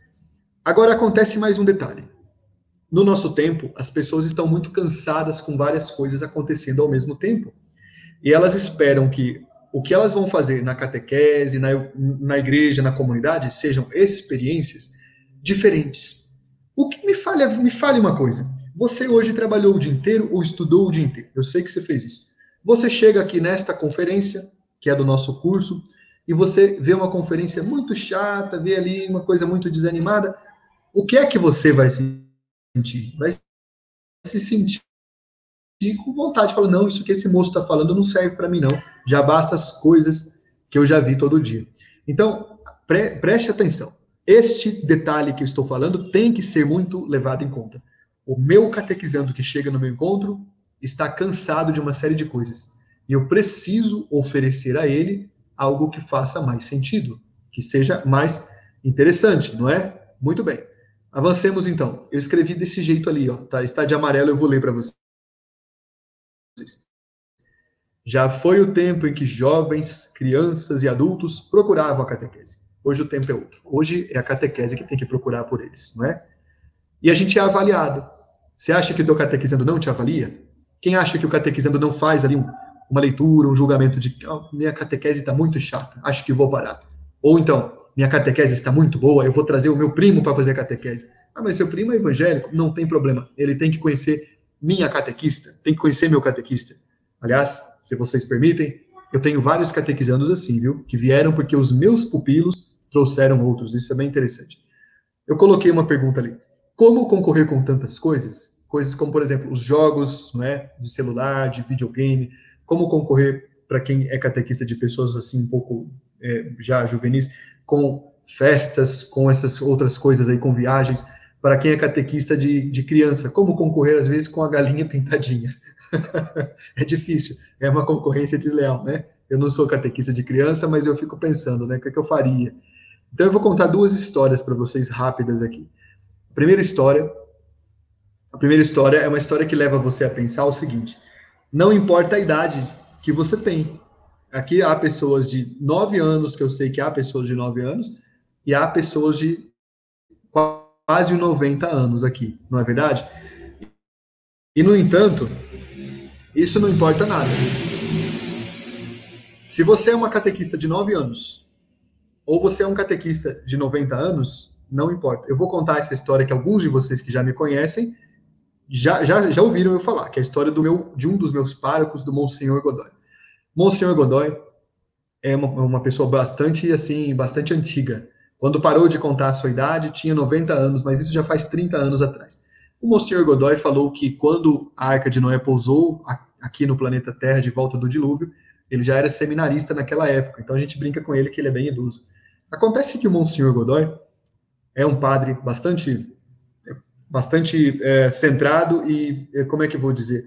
Agora acontece mais um detalhe. No nosso tempo, as pessoas estão muito cansadas com várias coisas acontecendo ao mesmo tempo. E elas esperam que o que elas vão fazer na catequese, na, na igreja, na comunidade, sejam experiências diferentes. O que me fale, me fale uma coisa. Você hoje trabalhou o dia inteiro ou estudou o dia inteiro? Eu sei que você fez isso. Você chega aqui nesta conferência, que é do nosso curso, e você vê uma conferência muito chata, vê ali uma coisa muito desanimada. O que é que você vai sentir? Vai se sentir com vontade, falando, não, isso que esse moço está falando não serve para mim, não. Já basta as coisas que eu já vi todo dia. Então, pre preste atenção. Este detalhe que eu estou falando tem que ser muito levado em conta. O meu catequizando que chega no meu encontro está cansado de uma série de coisas. E eu preciso oferecer a ele algo que faça mais sentido, que seja mais interessante, não é? Muito bem. Avancemos então. Eu escrevi desse jeito ali, ó, tá? Está de amarelo, eu vou ler para vocês. Já foi o tempo em que jovens, crianças e adultos procuravam a catequese. Hoje o tempo é outro. Hoje é a catequese que tem que procurar por eles, não é? E a gente é avaliado. Você acha que o teu catequizando não te avalia? Quem acha que o catequizando não faz ali um, uma leitura, um julgamento de oh, minha catequese está muito chata, acho que vou parar. Ou então, minha catequese está muito boa, eu vou trazer o meu primo para fazer a catequese. Ah, mas seu primo é evangélico? Não tem problema. Ele tem que conhecer minha catequista, tem que conhecer meu catequista. Aliás, se vocês permitem, eu tenho vários catequizandos assim, viu? Que vieram porque os meus pupilos trouxeram outros. Isso é bem interessante. Eu coloquei uma pergunta ali. Como concorrer com tantas coisas? Coisas como, por exemplo, os jogos né, de celular, de videogame. Como concorrer para quem é catequista de pessoas assim um pouco é, já juvenis, com festas, com essas outras coisas aí, com viagens para quem é catequista de, de criança, como concorrer às vezes com a galinha pintadinha. é difícil, é uma concorrência desleal, né? Eu não sou catequista de criança, mas eu fico pensando, né, o que, é que eu faria? Então eu vou contar duas histórias para vocês rápidas aqui. A primeira história, a primeira história é uma história que leva você a pensar o seguinte: não importa a idade que você tem. Aqui há pessoas de 9 anos, que eu sei que há pessoas de 9 anos, e há pessoas de quase 90 anos aqui, não é verdade? E, no entanto, isso não importa nada. Se você é uma catequista de 9 anos, ou você é um catequista de 90 anos, não importa. Eu vou contar essa história que alguns de vocês que já me conhecem já, já, já ouviram eu falar, que é a história do meu, de um dos meus párocos, do Monsenhor Godoy. Monsenhor Godoy é uma, uma pessoa bastante, assim, bastante antiga Quando parou de contar a sua idade, tinha 90 anos, mas isso já faz 30 anos atrás. O Monsenhor Godoy falou que quando a Arca de Noé pousou aqui no planeta Terra de volta do dilúvio, ele já era seminarista naquela época, então a gente brinca com ele que ele é bem idoso. Acontece que o Monsenhor Godoy é um padre bastante, bastante é, centrado e, é, como é que eu vou dizer,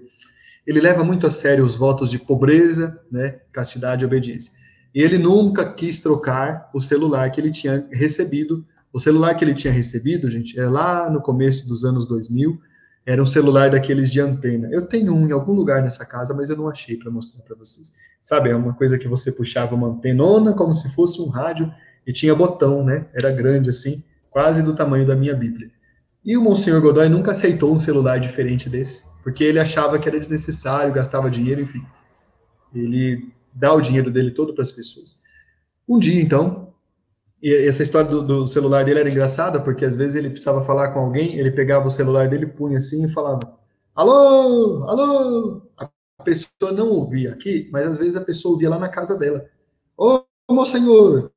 ele leva muito a sério os votos de pobreza, né, castidade e obediência. E ele nunca quis trocar o celular que ele tinha recebido. O celular que ele tinha recebido, gente, é lá no começo dos anos 2000, era um celular daqueles de antena. Eu tenho um em algum lugar nessa casa, mas eu não achei para mostrar para vocês. Sabe, é uma coisa que você puxava uma antenona como se fosse um rádio e tinha botão, né? Era grande assim, quase do tamanho da minha Bíblia. E o Monsenhor Godoy nunca aceitou um celular diferente desse, porque ele achava que era desnecessário, gastava dinheiro, enfim. Ele dá o dinheiro dele todo para as pessoas. Um dia, então, essa história do, do, celular dele era engraçada, porque às vezes ele precisava falar com alguém, ele pegava o celular dele, punha assim e falava: Alô, alô! A pessoa não ouvia aqui, mas às vezes a pessoa ouvia lá na casa dela: Ô, meu senhor,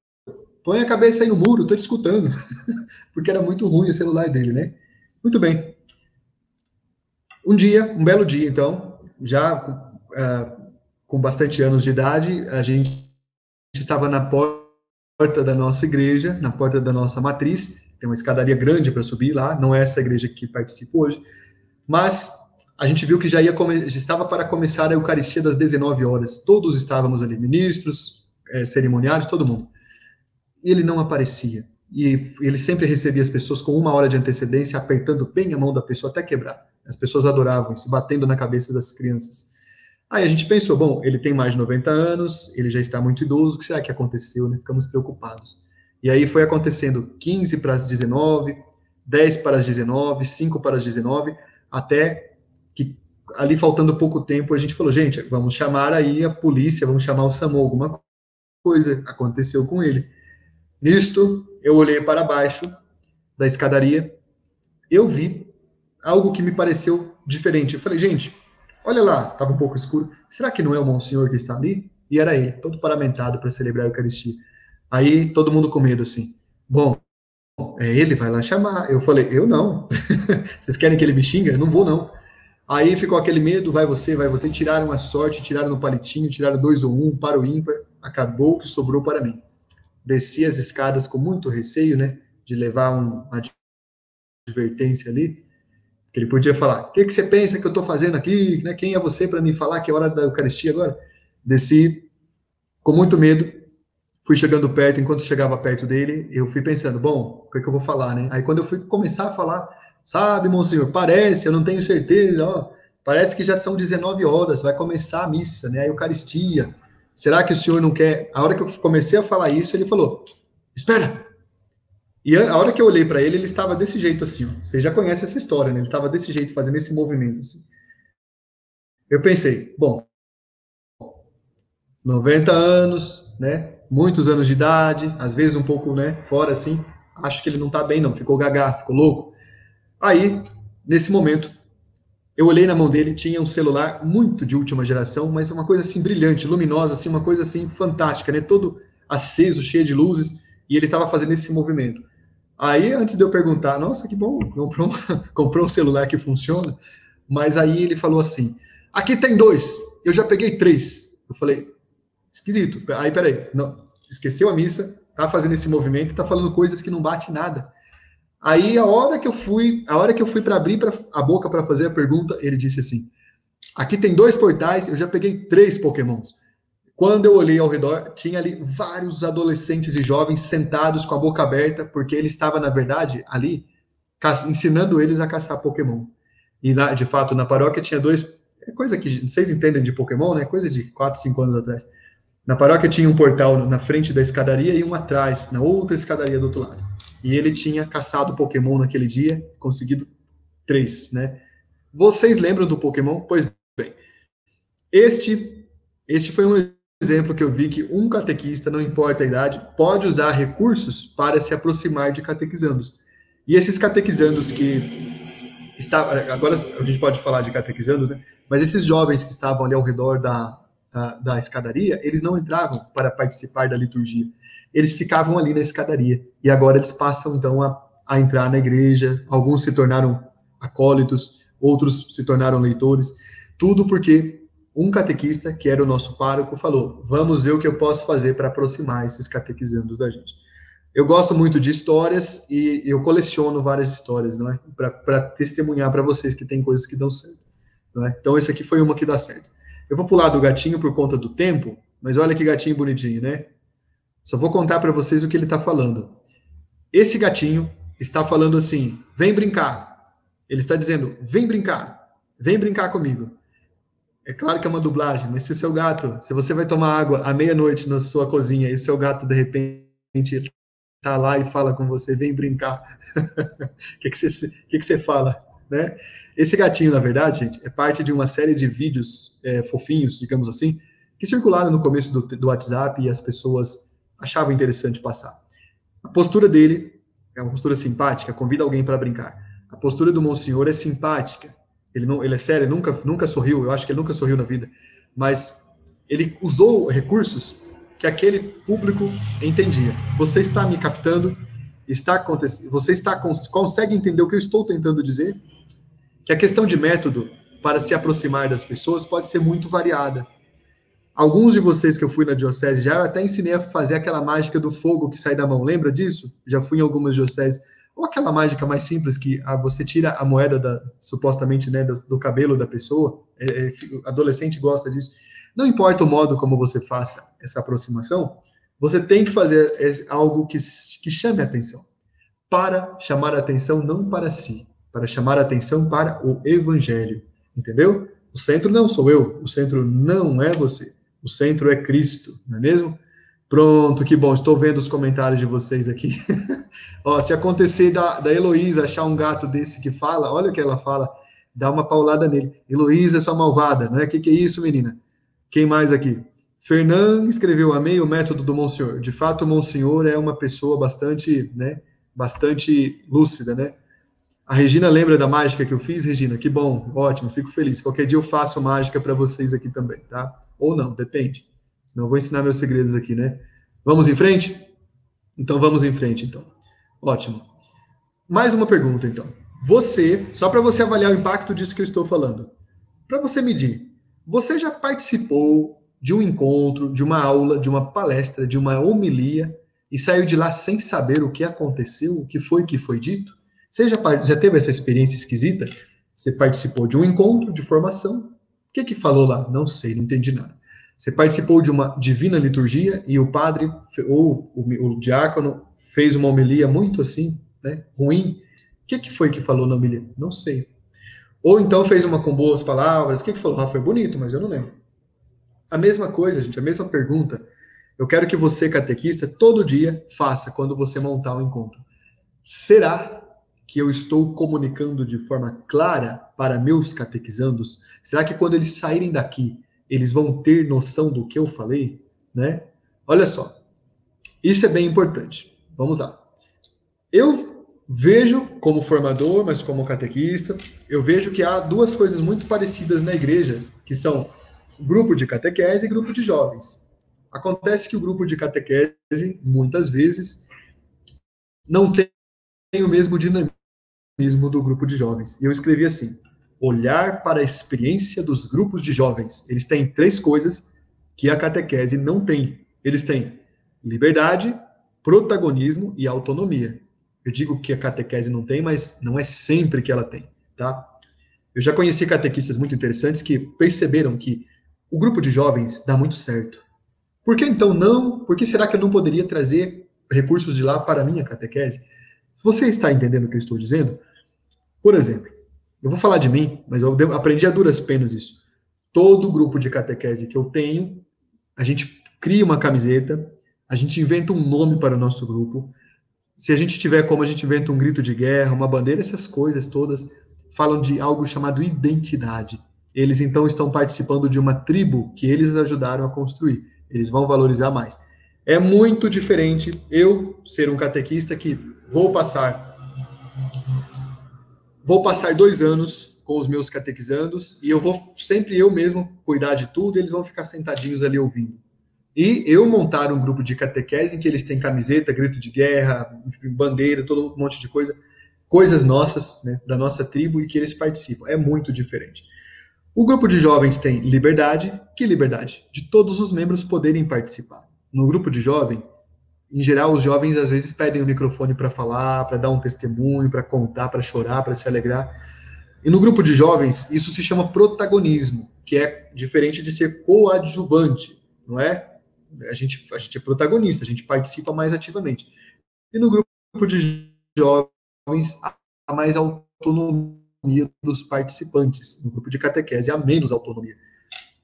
põe a cabeça aí no muro, estou te escutando. porque era muito ruim o celular dele, né? Muito bem. Um dia, um belo dia, então, já uh, com bastante anos de idade, a gente estava na porta da nossa igreja, na porta da nossa matriz, tem uma escadaria grande para subir lá, não é essa igreja que participo hoje, mas a gente viu que já, ia já estava para começar a Eucaristia das 19 horas. Todos estávamos ali, ministros, é, cerimoniários, todo mundo. Ele não aparecia e ele sempre recebia as pessoas com uma hora de antecedência, apertando bem a mão da pessoa até quebrar. As pessoas adoravam isso, batendo na cabeça das crianças. Aí a gente pensou, bom, ele tem mais de 90 anos, ele já está muito idoso, o que será que aconteceu? Né? Ficamos preocupados. E aí foi acontecendo 15 para as 19, 10 para as 19, 5 para as 19, até que ali faltando pouco tempo a gente falou, gente, vamos chamar aí a polícia, vamos chamar o SAMU, alguma coisa aconteceu com ele. Nisto, eu olhei para baixo da escadaria, eu vi algo que me pareceu diferente. Eu falei, gente, olha lá, estava um pouco escuro. Será que não é o Monsenhor que está ali? E era ele, todo paramentado para celebrar a Eucaristia. Aí todo mundo com medo assim. Bom, é ele, vai lá chamar. Eu falei, eu não. Vocês querem que ele me xinga? Eu não vou não. Aí ficou aquele medo, vai você, vai você. Tiraram a sorte, tiraram no palitinho, tiraram dois ou um, para o ímpar. Acabou que sobrou para mim desci as escadas com muito receio, né, de levar um, uma advertência ali, que ele podia falar, o que, que você pensa que eu estou fazendo aqui, né, quem é você para me falar que é hora da Eucaristia agora? Desci com muito medo, fui chegando perto, enquanto chegava perto dele, eu fui pensando, bom, o que, é que eu vou falar, né? Aí quando eu fui começar a falar, sabe, monsenhor, parece, eu não tenho certeza, ó, parece que já são 19 horas, vai começar a missa, né, a Eucaristia, Será que o senhor não quer? A hora que eu comecei a falar isso, ele falou: Espera! E a hora que eu olhei para ele, ele estava desse jeito assim. Ó. Você já conhece essa história, né? Ele estava desse jeito, fazendo esse movimento. Assim. Eu pensei: bom, 90 anos, né? Muitos anos de idade, às vezes um pouco, né? Fora assim. Acho que ele não está bem, não. Ficou gaga, ficou louco. Aí, nesse momento, eu olhei na mão dele, tinha um celular muito de última geração, mas uma coisa assim brilhante, luminosa, assim, uma coisa assim fantástica, né? Todo aceso, cheio de luzes, e ele estava fazendo esse movimento. Aí, antes de eu perguntar, nossa, que bom, comprou, comprou um celular que funciona, mas aí ele falou assim: aqui tem dois, eu já peguei três. Eu falei, esquisito. Aí, peraí, não, esqueceu a missa, tá fazendo esse movimento, tá falando coisas que não bate nada. Aí a hora que eu fui, a hora que eu fui para abrir pra, a boca para fazer a pergunta, ele disse assim: "Aqui tem dois portais, eu já peguei três Pokémons. Quando eu olhei ao redor, tinha ali vários adolescentes e jovens sentados com a boca aberta, porque ele estava na verdade ali ensinando eles a caçar Pokémon. E na, de fato na paróquia tinha dois, é coisa que vocês entendem de Pokémon, né? Coisa de 4, 5 anos atrás. Na paróquia tinha um portal na frente da escadaria e um atrás, na outra escadaria do outro lado. E ele tinha caçado Pokémon naquele dia, conseguido três, né? Vocês lembram do Pokémon? Pois bem, este, este foi um exemplo que eu vi que um catequista, não importa a idade, pode usar recursos para se aproximar de catequizandos. E esses catequizandos que está, agora a gente pode falar de catequizandos, né? Mas esses jovens que estavam ali ao redor da, da, da escadaria, eles não entravam para participar da liturgia eles ficavam ali na escadaria. E agora eles passam, então, a, a entrar na igreja. Alguns se tornaram acólitos, outros se tornaram leitores. Tudo porque um catequista, que era o nosso pároco, falou: Vamos ver o que eu posso fazer para aproximar esses catequizandos da gente. Eu gosto muito de histórias e eu coleciono várias histórias, não é? Para testemunhar para vocês que tem coisas que dão certo. Não é? Então, esse aqui foi uma que dá certo. Eu vou pular do gatinho por conta do tempo, mas olha que gatinho bonitinho, né? Só vou contar para vocês o que ele está falando. Esse gatinho está falando assim: vem brincar. Ele está dizendo: vem brincar, vem brincar comigo. É claro que é uma dublagem, mas se o seu gato, se você vai tomar água à meia-noite na sua cozinha e o seu gato de repente está lá e fala com você, vem brincar, o que, que, você, que, que você fala? Né? Esse gatinho, na verdade, gente, é parte de uma série de vídeos é, fofinhos, digamos assim, que circularam no começo do, do WhatsApp e as pessoas achavam interessante passar. A postura dele é uma postura simpática, convida alguém para brincar. A postura do Monsenhor é simpática. Ele não, ele é sério, nunca, nunca sorriu. Eu acho que ele nunca sorriu na vida, mas ele usou recursos que aquele público entendia. Você está me captando? Está acontecendo? Você está consegue entender o que eu estou tentando dizer? Que a questão de método para se aproximar das pessoas pode ser muito variada. Alguns de vocês que eu fui na diocese já eu até ensinei a fazer aquela mágica do fogo que sai da mão. Lembra disso? Já fui em algumas dioceses. Ou aquela mágica mais simples que ah, você tira a moeda da, supostamente né, do, do cabelo da pessoa. É, é, adolescente gosta disso. Não importa o modo como você faça essa aproximação, você tem que fazer algo que, que chame atenção. Para chamar atenção não para si, para chamar atenção para o evangelho. Entendeu? O centro não sou eu, o centro não é você. O centro é Cristo, não é mesmo? Pronto, que bom. Estou vendo os comentários de vocês aqui. Ó, se acontecer da, da Heloísa achar um gato desse que fala, olha o que ela fala, dá uma paulada nele. Heloísa é sua malvada, né? O que, que é isso, menina? Quem mais aqui? Fernand escreveu, amei o método do Monsenhor. De fato, o Monsenhor é uma pessoa bastante, né, bastante lúcida, né? A Regina lembra da mágica que eu fiz, Regina? Que bom, ótimo, fico feliz. Qualquer dia eu faço mágica para vocês aqui também, tá? Ou não, depende. Senão vou ensinar meus segredos aqui, né? Vamos em frente? Então vamos em frente, então. Ótimo. Mais uma pergunta, então. Você, só para você avaliar o impacto disso que eu estou falando. Para você medir, você já participou de um encontro, de uma aula, de uma palestra, de uma homilia e saiu de lá sem saber o que aconteceu, o que foi que foi dito? Você já, já teve essa experiência esquisita? Você participou de um encontro de formação, que que falou lá? Não sei, não entendi nada. Você participou de uma divina liturgia e o padre ou o, o diácono fez uma homilia muito assim, né, ruim. O que, que foi que falou na homilia? Não sei. Ou então fez uma com boas palavras. O que, que falou? Ah, foi bonito, mas eu não lembro. A mesma coisa, gente, a mesma pergunta. Eu quero que você, catequista, todo dia faça quando você montar um encontro. Será que eu estou comunicando de forma clara para meus catequizandos? Será que quando eles saírem daqui, eles vão ter noção do que eu falei? Né? Olha só, isso é bem importante. Vamos lá. Eu vejo, como formador, mas como catequista, eu vejo que há duas coisas muito parecidas na igreja, que são grupo de catequese e grupo de jovens. Acontece que o grupo de catequese, muitas vezes, não tem o mesmo dinamismo do grupo de jovens. E eu escrevi assim: olhar para a experiência dos grupos de jovens. Eles têm três coisas que a catequese não tem. Eles têm liberdade, protagonismo e autonomia. Eu digo que a catequese não tem, mas não é sempre que ela tem, tá? Eu já conheci catequistas muito interessantes que perceberam que o grupo de jovens dá muito certo. Por que então não? Por que será que eu não poderia trazer recursos de lá para a minha catequese? Você está entendendo o que eu estou dizendo? Por exemplo, eu vou falar de mim, mas eu aprendi a duras penas isso. Todo grupo de catequese que eu tenho, a gente cria uma camiseta, a gente inventa um nome para o nosso grupo. Se a gente tiver como, a gente inventa um grito de guerra, uma bandeira, essas coisas todas falam de algo chamado identidade. Eles então estão participando de uma tribo que eles ajudaram a construir. Eles vão valorizar mais. É muito diferente eu ser um catequista que vou passar vou passar dois anos com os meus catequizandos e eu vou sempre eu mesmo cuidar de tudo, eles vão ficar sentadinhos ali ouvindo. e eu montar um grupo de catequese em que eles têm camiseta, grito de guerra, bandeira, todo um monte de coisa, coisas nossas, né, da nossa tribo e que eles participam. É muito diferente. O grupo de jovens tem liberdade. Que liberdade? De todos os membros poderem participar. No grupo de jovem, em geral, os jovens às vezes pedem o microfone para falar, para dar um testemunho, para contar, para chorar, para se alegrar. E no grupo de jovens, isso se chama protagonismo, que é diferente de ser coadjuvante, não é? A gente, a gente é protagonista, a gente participa mais ativamente. E no grupo de jovens, há mais autonomia dos participantes. No grupo de catequese, há menos autonomia.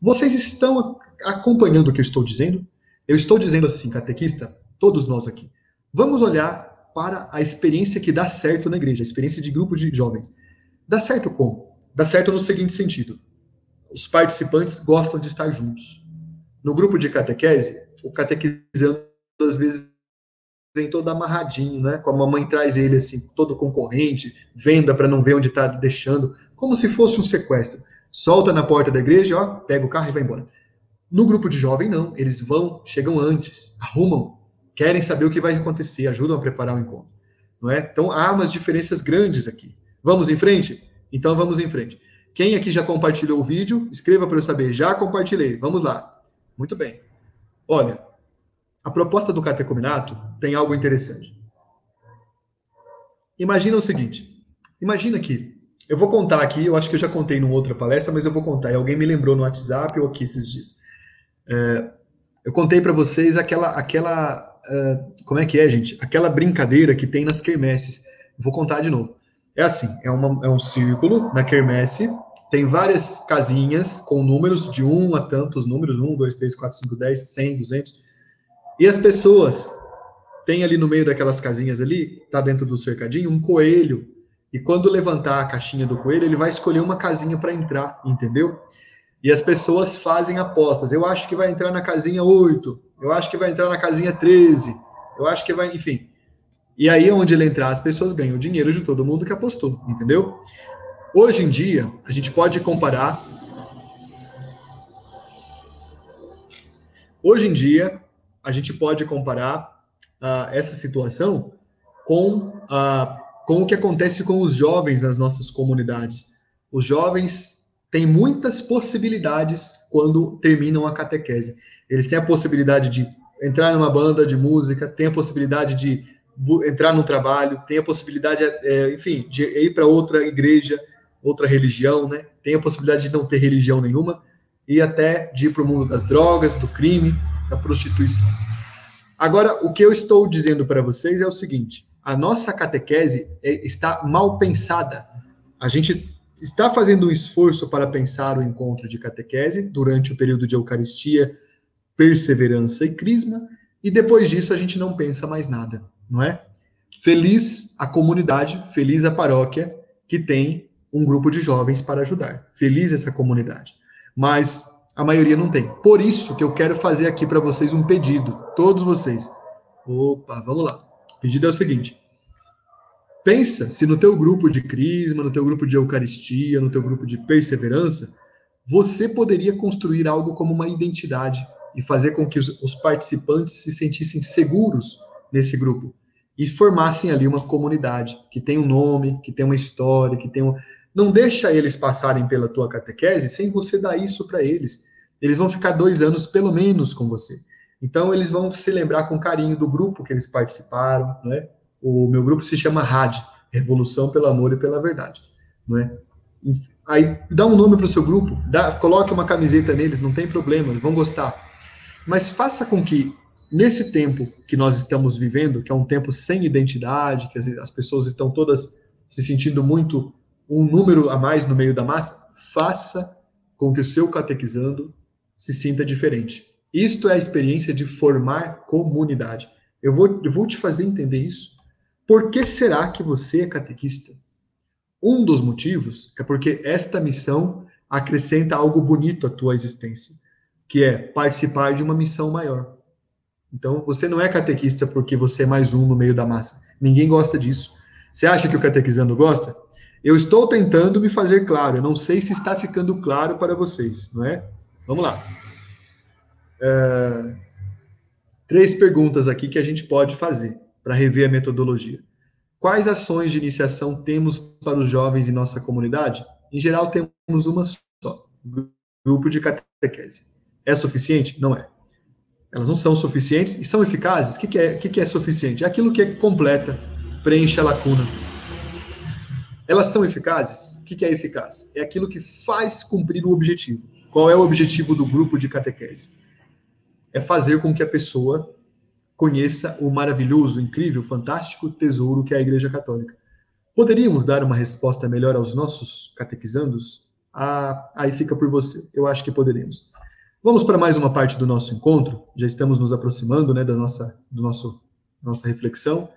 Vocês estão acompanhando o que eu estou dizendo? Eu estou dizendo assim, catequista, todos nós aqui. Vamos olhar para a experiência que dá certo na igreja, a experiência de grupo de jovens. Dá certo como? Dá certo no seguinte sentido: os participantes gostam de estar juntos. No grupo de catequese, o catequizando às vezes vem todo amarradinho, né? Com a mamãe traz ele assim, todo concorrente, venda para não ver onde está deixando, como se fosse um sequestro. Solta na porta da igreja, ó, pega o carro e vai embora. No grupo de jovem, não. Eles vão, chegam antes, arrumam, querem saber o que vai acontecer, ajudam a preparar o encontro. Não é? Então há umas diferenças grandes aqui. Vamos em frente? Então vamos em frente. Quem aqui já compartilhou o vídeo, escreva para eu saber. Já compartilhei. Vamos lá. Muito bem. Olha, a proposta do catecominato tem algo interessante. Imagina o seguinte. Imagina que eu vou contar aqui, eu acho que eu já contei numa outra palestra, mas eu vou contar. E alguém me lembrou no WhatsApp ou aqui esses dias. É, eu contei para vocês aquela, aquela uh, como é que é, gente? Aquela brincadeira que tem nas quermesses. Vou contar de novo. É assim, é, uma, é um círculo na quermesse, tem várias casinhas com números de 1 a tantos números, 1, 2, 3, 4, 5, 10, 100, 200, e as pessoas têm ali no meio daquelas casinhas ali, tá dentro do cercadinho, um coelho, e quando levantar a caixinha do coelho, ele vai escolher uma casinha para entrar, entendeu? E as pessoas fazem apostas. Eu acho que vai entrar na casinha 8, eu acho que vai entrar na casinha 13, eu acho que vai, enfim. E aí, onde ele entrar, as pessoas ganham dinheiro de todo mundo que apostou, entendeu? Hoje em dia, a gente pode comparar. Hoje em dia, a gente pode comparar uh, essa situação com, uh, com o que acontece com os jovens nas nossas comunidades. Os jovens têm muitas possibilidades quando terminam a catequese. Eles têm a possibilidade de entrar numa banda de música, têm a possibilidade de entrar no trabalho, têm a possibilidade, é, enfim, de ir para outra igreja, outra religião, né? Tem a possibilidade de não ter religião nenhuma e até de ir para o mundo das drogas, do crime, da prostituição. Agora, o que eu estou dizendo para vocês é o seguinte: a nossa catequese é, está mal pensada. A gente está fazendo um esforço para pensar o encontro de catequese durante o período de Eucaristia, perseverança e crisma, e depois disso a gente não pensa mais nada, não é? Feliz a comunidade, feliz a paróquia que tem um grupo de jovens para ajudar. Feliz essa comunidade. Mas a maioria não tem. Por isso que eu quero fazer aqui para vocês um pedido, todos vocês. Opa, vamos lá. O pedido é o seguinte: Pensa se no teu grupo de crisma, no teu grupo de eucaristia, no teu grupo de perseverança, você poderia construir algo como uma identidade e fazer com que os, os participantes se sentissem seguros nesse grupo e formassem ali uma comunidade que tem um nome, que tem uma história, que tem um... Não deixa eles passarem pela tua catequese sem você dar isso para eles. Eles vão ficar dois anos pelo menos com você. Então eles vão se lembrar com carinho do grupo que eles participaram, né? O meu grupo se chama RAD, Revolução pelo Amor e pela Verdade, não é? Aí dá um nome para o seu grupo, dá, coloque uma camiseta neles, não tem problema, eles vão gostar. Mas faça com que nesse tempo que nós estamos vivendo, que é um tempo sem identidade, que as, as pessoas estão todas se sentindo muito um número a mais no meio da massa, faça com que o seu catequizando se sinta diferente. Isto é a experiência de formar comunidade. Eu vou, eu vou te fazer entender isso por que será que você é catequista? Um dos motivos é porque esta missão acrescenta algo bonito à tua existência, que é participar de uma missão maior. Então, você não é catequista porque você é mais um no meio da massa. Ninguém gosta disso. Você acha que o catequizando gosta? Eu estou tentando me fazer claro. Eu não sei se está ficando claro para vocês, não é? Vamos lá. É... três perguntas aqui que a gente pode fazer para rever a metodologia. Quais ações de iniciação temos para os jovens em nossa comunidade? Em geral, temos uma só: grupo de catequese. É suficiente? Não é. Elas não são suficientes e são eficazes? O que, que, é, que, que é suficiente? É aquilo que completa, preenche a lacuna. Elas são eficazes? O que, que é eficaz? É aquilo que faz cumprir o objetivo. Qual é o objetivo do grupo de catequese? É fazer com que a pessoa conheça o maravilhoso, incrível, fantástico tesouro que é a Igreja Católica. Poderíamos dar uma resposta melhor aos nossos catequizandos? Ah, aí fica por você. Eu acho que poderíamos. Vamos para mais uma parte do nosso encontro. Já estamos nos aproximando, né, da nossa, do nosso, nossa reflexão.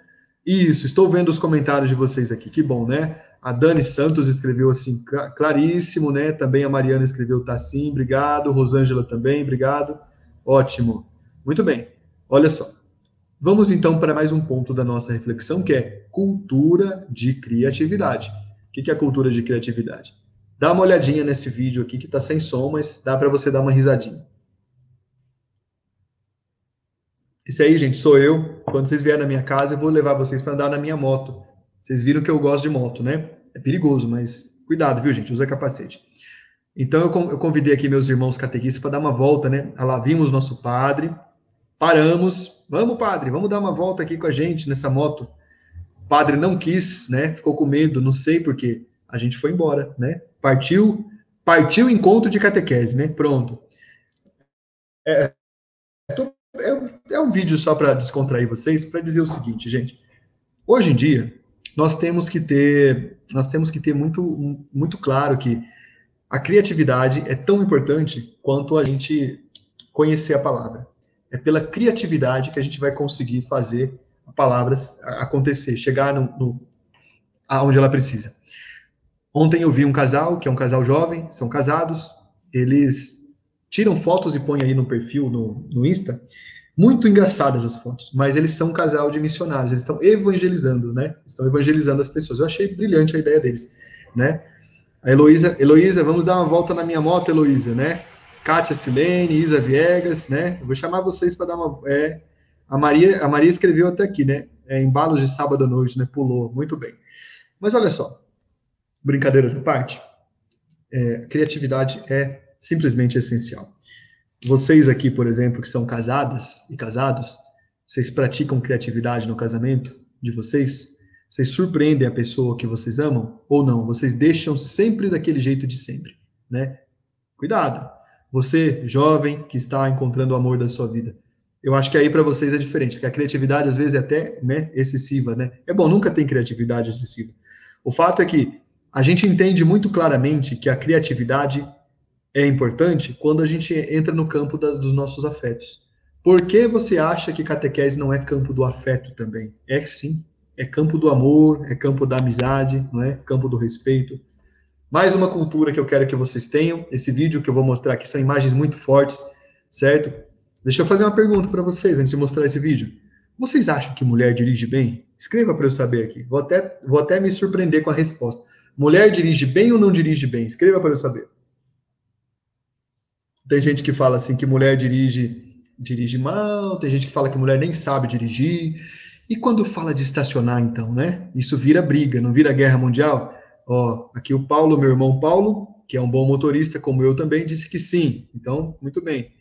Isso, estou vendo os comentários de vocês aqui. Que bom, né? A Dani Santos escreveu assim, claríssimo, né? Também a Mariana escreveu tá sim, obrigado. Rosângela também, obrigado. Ótimo. Muito bem. Olha só. Vamos então para mais um ponto da nossa reflexão, que é cultura de criatividade. O que é cultura de criatividade? Dá uma olhadinha nesse vídeo aqui que está sem som, mas dá para você dar uma risadinha. Esse aí, gente, sou eu. Quando vocês vierem na minha casa, eu vou levar vocês para andar na minha moto. Vocês viram que eu gosto de moto, né? É perigoso, mas cuidado, viu, gente? Usa capacete. Então eu convidei aqui meus irmãos catequistas para dar uma volta, né? Lá vimos nosso padre, paramos, vamos padre, vamos dar uma volta aqui com a gente nessa moto. O padre não quis, né? Ficou com medo, não sei por quê. A gente foi embora, né? Partiu, partiu encontro de catequese, né? Pronto. É, é, é um vídeo só para descontrair vocês, para dizer o seguinte, gente. Hoje em dia, nós temos que ter, nós temos que ter muito, muito claro que a criatividade é tão importante quanto a gente conhecer a palavra. É pela criatividade que a gente vai conseguir fazer a palavra acontecer, chegar no, no aonde ela precisa. Ontem eu vi um casal, que é um casal jovem, são casados, eles tiram fotos e põem aí no perfil, no, no Insta, muito engraçadas as fotos, mas eles são um casal de missionários, eles estão evangelizando, né? Estão evangelizando as pessoas. Eu achei brilhante a ideia deles, né? A Heloísa, Heloísa, vamos dar uma volta na minha moto, Heloísa, né? Kátia Silene, Isa Viegas, né? Eu vou chamar vocês para dar uma. É, a, Maria, a Maria escreveu até aqui, né? É, embalos de sábado à noite, né? Pulou, muito bem. Mas olha só, brincadeiras à parte, é, criatividade é simplesmente essencial. Vocês aqui, por exemplo, que são casadas e casados, vocês praticam criatividade no casamento de vocês? Vocês surpreendem a pessoa que vocês amam ou não? Vocês deixam sempre daquele jeito de sempre, né? Cuidado. Você, jovem, que está encontrando o amor da sua vida. Eu acho que aí para vocês é diferente, porque a criatividade às vezes é até né, excessiva, né? É bom, nunca tem criatividade excessiva. O fato é que a gente entende muito claramente que a criatividade é importante quando a gente entra no campo da, dos nossos afetos. Por que você acha que catequese não é campo do afeto também? É sim, é campo do amor, é campo da amizade, não é? Campo do respeito. Mais uma cultura que eu quero que vocês tenham. Esse vídeo que eu vou mostrar aqui são imagens muito fortes, certo? Deixa eu fazer uma pergunta para vocês antes de mostrar esse vídeo. Vocês acham que mulher dirige bem? Escreva para eu saber aqui. Vou até, vou até me surpreender com a resposta. Mulher dirige bem ou não dirige bem? Escreva para eu saber. Tem gente que fala assim que mulher dirige dirige mal, tem gente que fala que mulher nem sabe dirigir. E quando fala de estacionar, então, né? Isso vira briga, não vira guerra mundial? Ó, aqui o Paulo, meu irmão Paulo, que é um bom motorista, como eu também, disse que sim. Então, muito bem.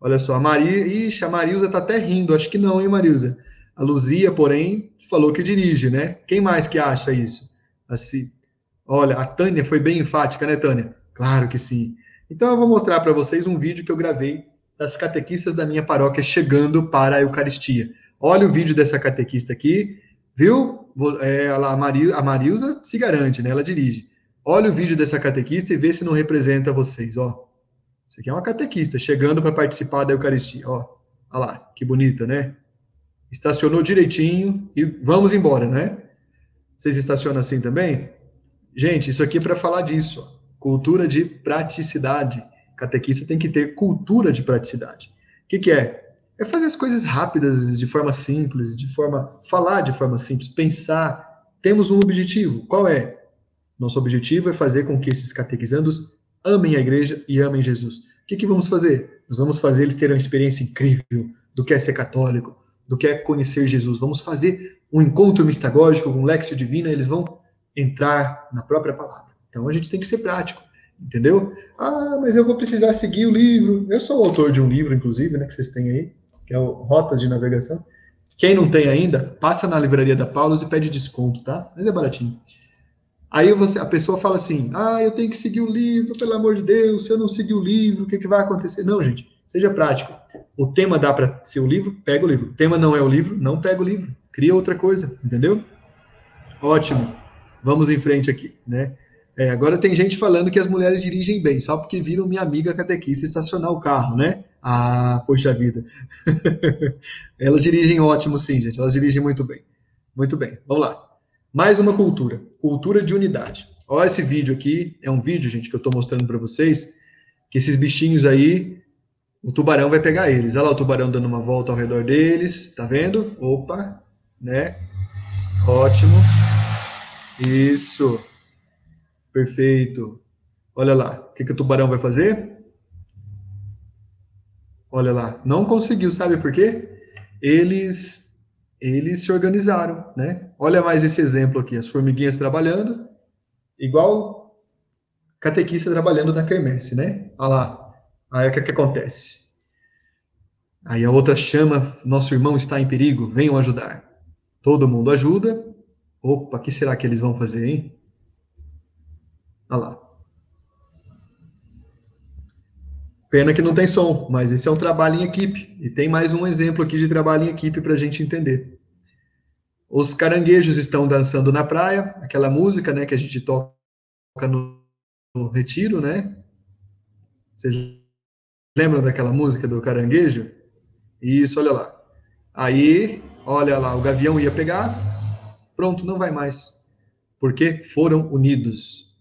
Olha só, a Maria, ixi, a Marilza tá até rindo, acho que não, hein, Marilza? A Luzia, porém, falou que dirige, né? Quem mais que acha isso? Assim, Olha, a Tânia foi bem enfática, né, Tânia? Claro que sim. Então eu vou mostrar para vocês um vídeo que eu gravei das catequistas da minha paróquia chegando para a Eucaristia. Olha o vídeo dessa catequista aqui, viu? É, a, Maril, a Marilza se garante, né? Ela dirige. Olha o vídeo dessa catequista e vê se não representa vocês, ó. Isso aqui é uma catequista chegando para participar da Eucaristia, ó. Olha lá, que bonita, né? Estacionou direitinho e vamos embora, né? Vocês estacionam assim também? Gente, isso aqui é para falar disso. Cultura de praticidade. Catequista tem que ter cultura de praticidade. O que, que é? É fazer as coisas rápidas, de forma simples, de forma. falar de forma simples, pensar. Temos um objetivo. Qual é? Nosso objetivo é fazer com que esses catequizandos amem a igreja e amem Jesus. O que, que vamos fazer? Nós vamos fazer eles terem uma experiência incrível do que é ser católico, do que é conhecer Jesus. Vamos fazer um encontro mistagógico com Lexio Divina, eles vão entrar na própria palavra. Então a gente tem que ser prático, entendeu? Ah, mas eu vou precisar seguir o livro. Eu sou o autor de um livro, inclusive, né, que vocês têm aí, que é o Rotas de Navegação. Quem não tem ainda, passa na livraria da Paulus e pede desconto, tá? Mas é baratinho. Aí você, a pessoa fala assim: ah, eu tenho que seguir o livro, pelo amor de Deus, se eu não seguir o livro, o que, que vai acontecer? Não, gente, seja prático. O tema dá para ser o livro, pega o livro. O tema não é o livro, não pega o livro. Cria outra coisa, entendeu? Ótimo. Vamos em frente aqui, né? É, agora tem gente falando que as mulheres dirigem bem, só porque viram minha amiga catequista estacionar o carro, né? Ah, poxa vida. elas dirigem ótimo, sim, gente. Elas dirigem muito bem. Muito bem. Vamos lá. Mais uma cultura. Cultura de unidade. Olha esse vídeo aqui. É um vídeo, gente, que eu estou mostrando para vocês. Que esses bichinhos aí, o tubarão vai pegar eles. Olha lá o tubarão dando uma volta ao redor deles. Tá vendo? Opa, né? Ótimo. Isso. Perfeito. Olha lá. O que, que o tubarão vai fazer? Olha lá. Não conseguiu, sabe por quê? Eles eles se organizaram, né? Olha mais esse exemplo aqui, as formiguinhas trabalhando, igual catequista trabalhando na quermesse, né? Olha lá. Aí o que, que acontece? Aí a outra chama, nosso irmão está em perigo, venham ajudar. Todo mundo ajuda. Opa, o que será que eles vão fazer, hein? Olha lá. Pena que não tem som, mas esse é um trabalho em equipe. E tem mais um exemplo aqui de trabalho em equipe para a gente entender. Os caranguejos estão dançando na praia, aquela música né, que a gente toca no, no retiro, né? Vocês lembram daquela música do caranguejo? Isso, olha lá. Aí, olha lá, o gavião ia pegar, pronto, não vai mais. Porque foram unidos.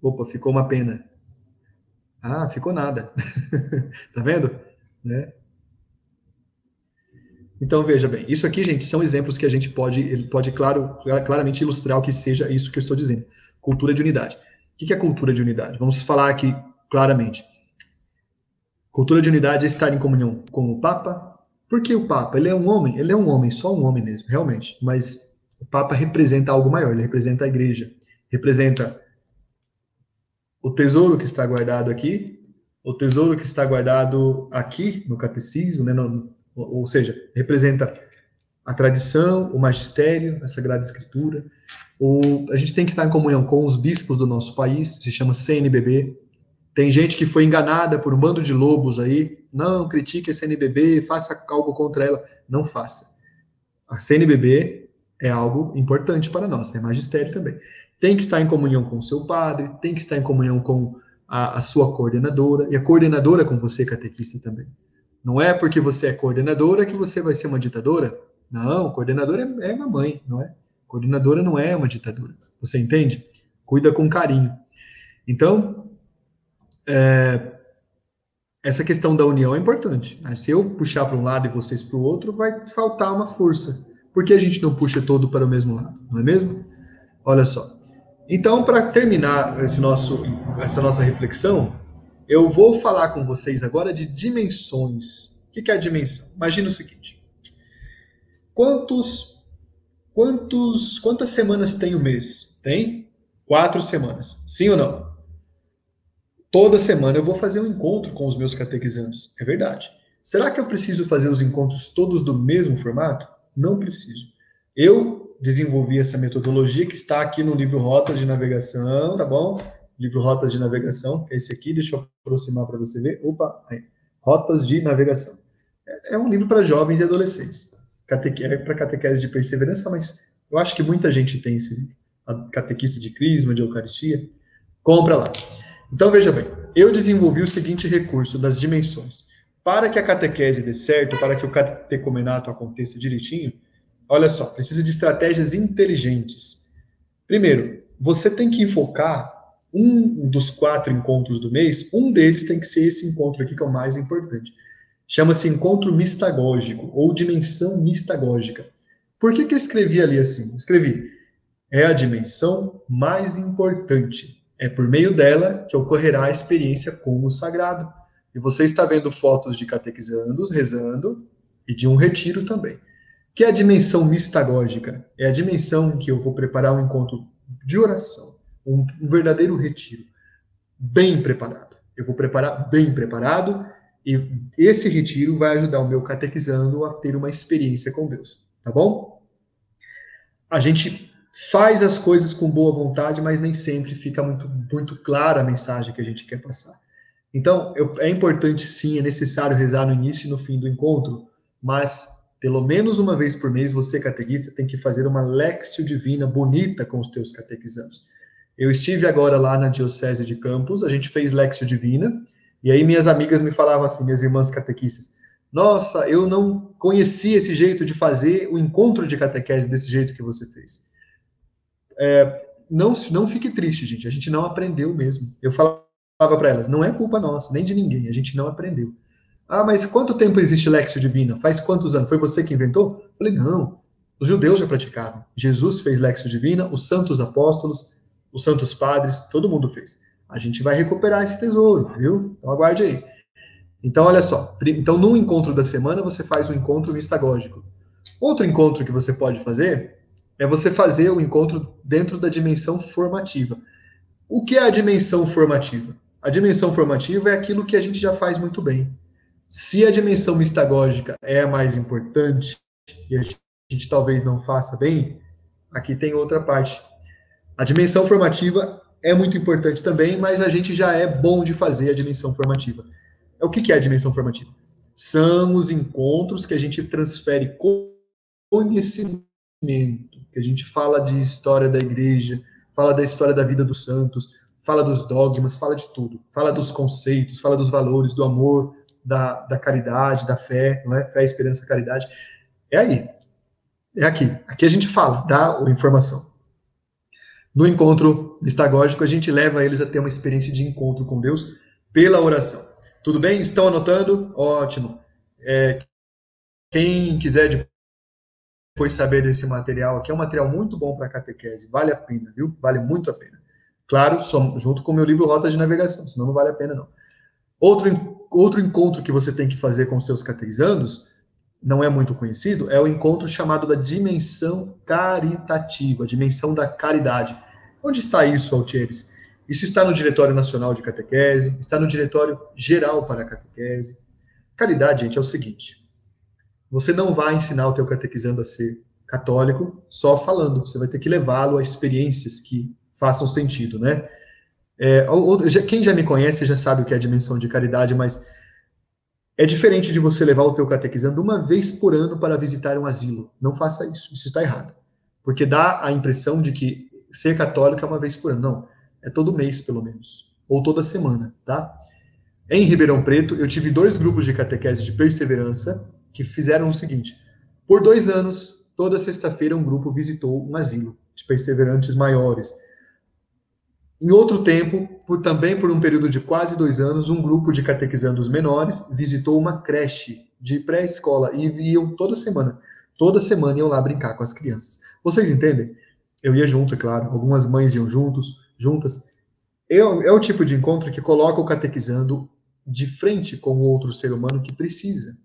Opa, ficou uma pena. Ah, ficou nada. tá vendo? Né? Então, veja bem, isso aqui, gente, são exemplos que a gente pode, ele pode claro, claramente ilustrar o que seja isso que eu estou dizendo. Cultura de unidade. O que é cultura de unidade? Vamos falar aqui claramente. Cultura de unidade é estar em comunhão com o Papa. Por que o Papa? Ele é um homem, ele é um homem, só um homem mesmo, realmente. Mas o Papa representa algo maior, ele representa a igreja, representa o tesouro que está guardado aqui, o tesouro que está guardado aqui no catecismo, né, no, ou seja, representa a tradição, o magistério, a Sagrada Escritura. O, a gente tem que estar em comunhão com os bispos do nosso país, se chama CNBB. Tem gente que foi enganada por um bando de lobos aí. Não, critique a CNBB, faça algo contra ela. Não faça. A CNBB é algo importante para nós, é magistério também tem que estar em comunhão com o seu padre, tem que estar em comunhão com a, a sua coordenadora, e a coordenadora com você, catequista, também. Não é porque você é coordenadora que você vai ser uma ditadora. Não, coordenadora é, é uma mãe, não é? Coordenadora não é uma ditadora. Você entende? Cuida com carinho. Então, é, essa questão da união é importante. Se eu puxar para um lado e vocês para o outro, vai faltar uma força. Por que a gente não puxa todo para o mesmo lado? Não é mesmo? Olha só. Então, para terminar esse nosso, essa nossa reflexão, eu vou falar com vocês agora de dimensões. O que é a dimensão? Imagina o seguinte: quantos, quantos, quantas semanas tem o mês? Tem quatro semanas. Sim ou não? Toda semana eu vou fazer um encontro com os meus catequizandos. É verdade. Será que eu preciso fazer os encontros todos do mesmo formato? Não preciso. Eu desenvolvi essa metodologia que está aqui no livro Rotas de Navegação, tá bom? Livro Rotas de Navegação, esse aqui, deixa eu aproximar para você ver. Opa, aí. Rotas de Navegação. É, é um livro para jovens e adolescentes. É para catequese de perseverança, mas eu acho que muita gente tem esse livro. A catequista de Crisma, de Eucaristia. Compra lá. Então, veja bem, eu desenvolvi o seguinte recurso das dimensões. Para que a catequese dê certo, para que o catecomenato aconteça direitinho, Olha só, precisa de estratégias inteligentes. Primeiro, você tem que enfocar um dos quatro encontros do mês, um deles tem que ser esse encontro aqui que é o mais importante. Chama-se encontro mistagógico ou dimensão mistagógica. Por que, que eu escrevi ali assim? Escrevi, é a dimensão mais importante. É por meio dela que ocorrerá a experiência com o sagrado. E você está vendo fotos de catequizandos rezando e de um retiro também. Que é a dimensão mistagógica? É a dimensão em que eu vou preparar um encontro de oração, um, um verdadeiro retiro, bem preparado. Eu vou preparar bem preparado e esse retiro vai ajudar o meu catequizando a ter uma experiência com Deus, tá bom? A gente faz as coisas com boa vontade, mas nem sempre fica muito, muito clara a mensagem que a gente quer passar. Então, eu, é importante sim, é necessário rezar no início e no fim do encontro, mas pelo menos uma vez por mês você, catequista, tem que fazer uma lexio divina bonita com os teus catequizandos. Eu estive agora lá na Diocese de Campos, a gente fez lexio divina, e aí minhas amigas me falavam assim, minhas irmãs catequistas, nossa, eu não conhecia esse jeito de fazer o encontro de catequese desse jeito que você fez. É, não, não fique triste, gente. A gente não aprendeu mesmo. Eu falava para elas, não é culpa nossa, nem de ninguém. A gente não aprendeu. Ah, mas quanto tempo existe Lexio Divina? Faz quantos anos? Foi você que inventou? Eu falei, não. Os judeus já praticavam. Jesus fez Lexio Divina, os santos apóstolos, os santos padres, todo mundo fez. A gente vai recuperar esse tesouro, viu? Então aguarde aí. Então, olha só. Então, num encontro da semana, você faz um encontro mistagógico. Outro encontro que você pode fazer é você fazer o encontro dentro da dimensão formativa. O que é a dimensão formativa? A dimensão formativa é aquilo que a gente já faz muito bem. Se a dimensão mistagógica é a mais importante e a gente, talvez não faça bem, aqui tem outra parte. A dimensão formativa é muito importante também, mas a gente já é bom de fazer a dimensão formativa. O que é a dimensão formativa? São os encontros que a gente transfere conhecimento que a gente fala de história da igreja, fala da história da vida dos santos, fala dos dogmas, fala de tudo, fala dos conceitos, fala dos valores, do amor, da, da caridade, da fé, não é? Fé, esperança, caridade. É aí. É aqui. Aqui a gente fala, dá a informação. No encontro mistagógico, a gente leva eles a ter uma experiência de encontro com Deus pela oração. Tudo bem? Estão anotando? Ótimo. É, quem quiser depois saber desse material aqui, é um material muito bom para catequese, vale a pena, viu? Vale muito a pena. Claro, só, junto com o meu livro Rota de Navegação, senão não vale a pena não. Outro, outro encontro que você tem que fazer com os seus catequizandos, não é muito conhecido, é o encontro chamado da dimensão caritativa, a dimensão da caridade. Onde está isso, Altieres? Isso está no Diretório Nacional de Catequese, está no Diretório Geral para a Catequese. Caridade, gente, é o seguinte: você não vai ensinar o teu catequizando a ser católico só falando, você vai ter que levá-lo a experiências que façam sentido, né? É, quem já me conhece já sabe o que é a dimensão de caridade, mas é diferente de você levar o teu catequizando uma vez por ano para visitar um asilo. Não faça isso, isso está errado. Porque dá a impressão de que ser católico é uma vez por ano. Não, é todo mês, pelo menos. Ou toda semana, tá? Em Ribeirão Preto, eu tive dois grupos de catequese de perseverança, que fizeram o seguinte: por dois anos, toda sexta-feira, um grupo visitou um asilo de perseverantes maiores. Em outro tempo, por, também por um período de quase dois anos, um grupo de catequizandos menores visitou uma creche de pré-escola e iam toda semana. Toda semana iam lá brincar com as crianças. Vocês entendem? Eu ia junto, é claro. Algumas mães iam juntos, juntas. É, é o tipo de encontro que coloca o catequizando de frente com o outro ser humano que precisa.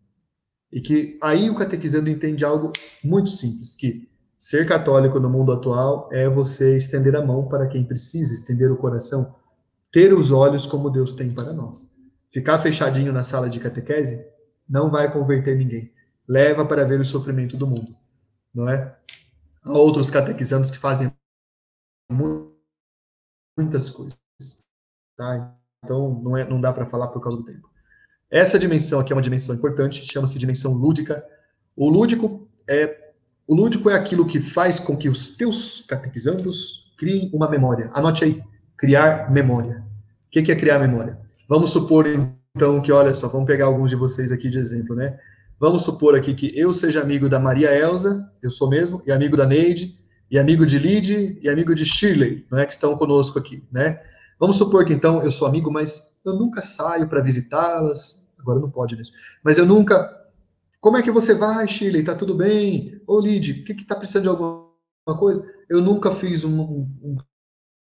E que aí o catequizando entende algo muito simples, que ser católico no mundo atual é você estender a mão para quem precisa, estender o coração, ter os olhos como Deus tem para nós. Ficar fechadinho na sala de catequese não vai converter ninguém. Leva para ver o sofrimento do mundo, não é? Há outros catequizandos que fazem muitas coisas, tá? Então não é, não dá para falar por causa do tempo. Essa dimensão aqui é uma dimensão importante, chama-se dimensão lúdica. O lúdico é o lúdico é aquilo que faz com que os teus catequizandos criem uma memória. Anote aí, criar memória. O que é criar memória? Vamos supor então que, olha só, vamos pegar alguns de vocês aqui de exemplo, né? Vamos supor aqui que eu seja amigo da Maria Elza, eu sou mesmo, e amigo da Neide, e amigo de Lid, e amigo de Shirley, não é que estão conosco aqui, né? Vamos supor que então eu sou amigo, mas eu nunca saio para visitá-las, agora não pode mesmo, mas eu nunca. Como é que você vai, Chile? Tá tudo bem? Ô, Lid, o que que tá precisando de alguma coisa? Eu nunca fiz um, um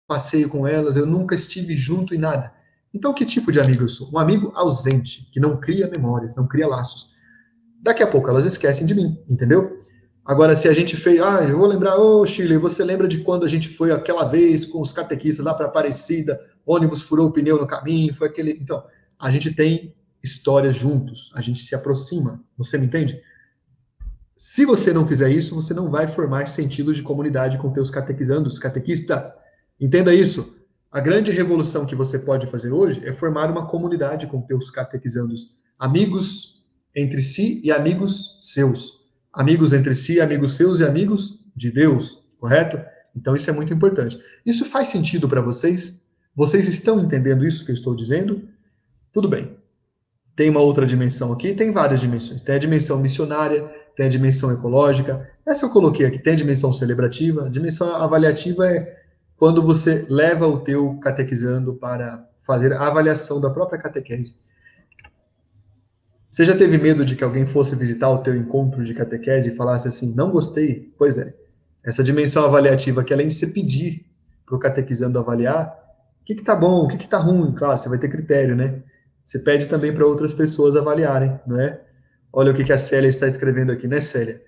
passeio com elas, eu nunca estive junto em nada. Então, que tipo de amigo eu sou? Um amigo ausente, que não cria memórias, não cria laços. daqui a pouco elas esquecem de mim, entendeu? Agora, se a gente fez, ah, eu vou lembrar, ô oh, Chile, você lembra de quando a gente foi aquela vez com os catequistas lá para Aparecida, ônibus furou o pneu no caminho, foi aquele. Então, a gente tem histórias juntos, a gente se aproxima, você me entende? Se você não fizer isso, você não vai formar sentido de comunidade com teus catequizandos, catequista. Entenda isso. A grande revolução que você pode fazer hoje é formar uma comunidade com teus catequizandos, amigos entre si e amigos seus amigos entre si, amigos seus e amigos de Deus, correto? Então isso é muito importante. Isso faz sentido para vocês? Vocês estão entendendo isso que eu estou dizendo? Tudo bem. Tem uma outra dimensão aqui, tem várias dimensões. Tem a dimensão missionária, tem a dimensão ecológica. Essa eu coloquei aqui, tem a dimensão celebrativa. A dimensão avaliativa é quando você leva o teu catequizando para fazer a avaliação da própria catequese. Você já teve medo de que alguém fosse visitar o teu encontro de catequese e falasse assim, não gostei? Pois é, essa dimensão avaliativa que além de você pedir para o catequizando avaliar, o que está bom, o que está ruim, claro, você vai ter critério, né? Você pede também para outras pessoas avaliarem, não é? Olha o que, que a Célia está escrevendo aqui, né, Célia?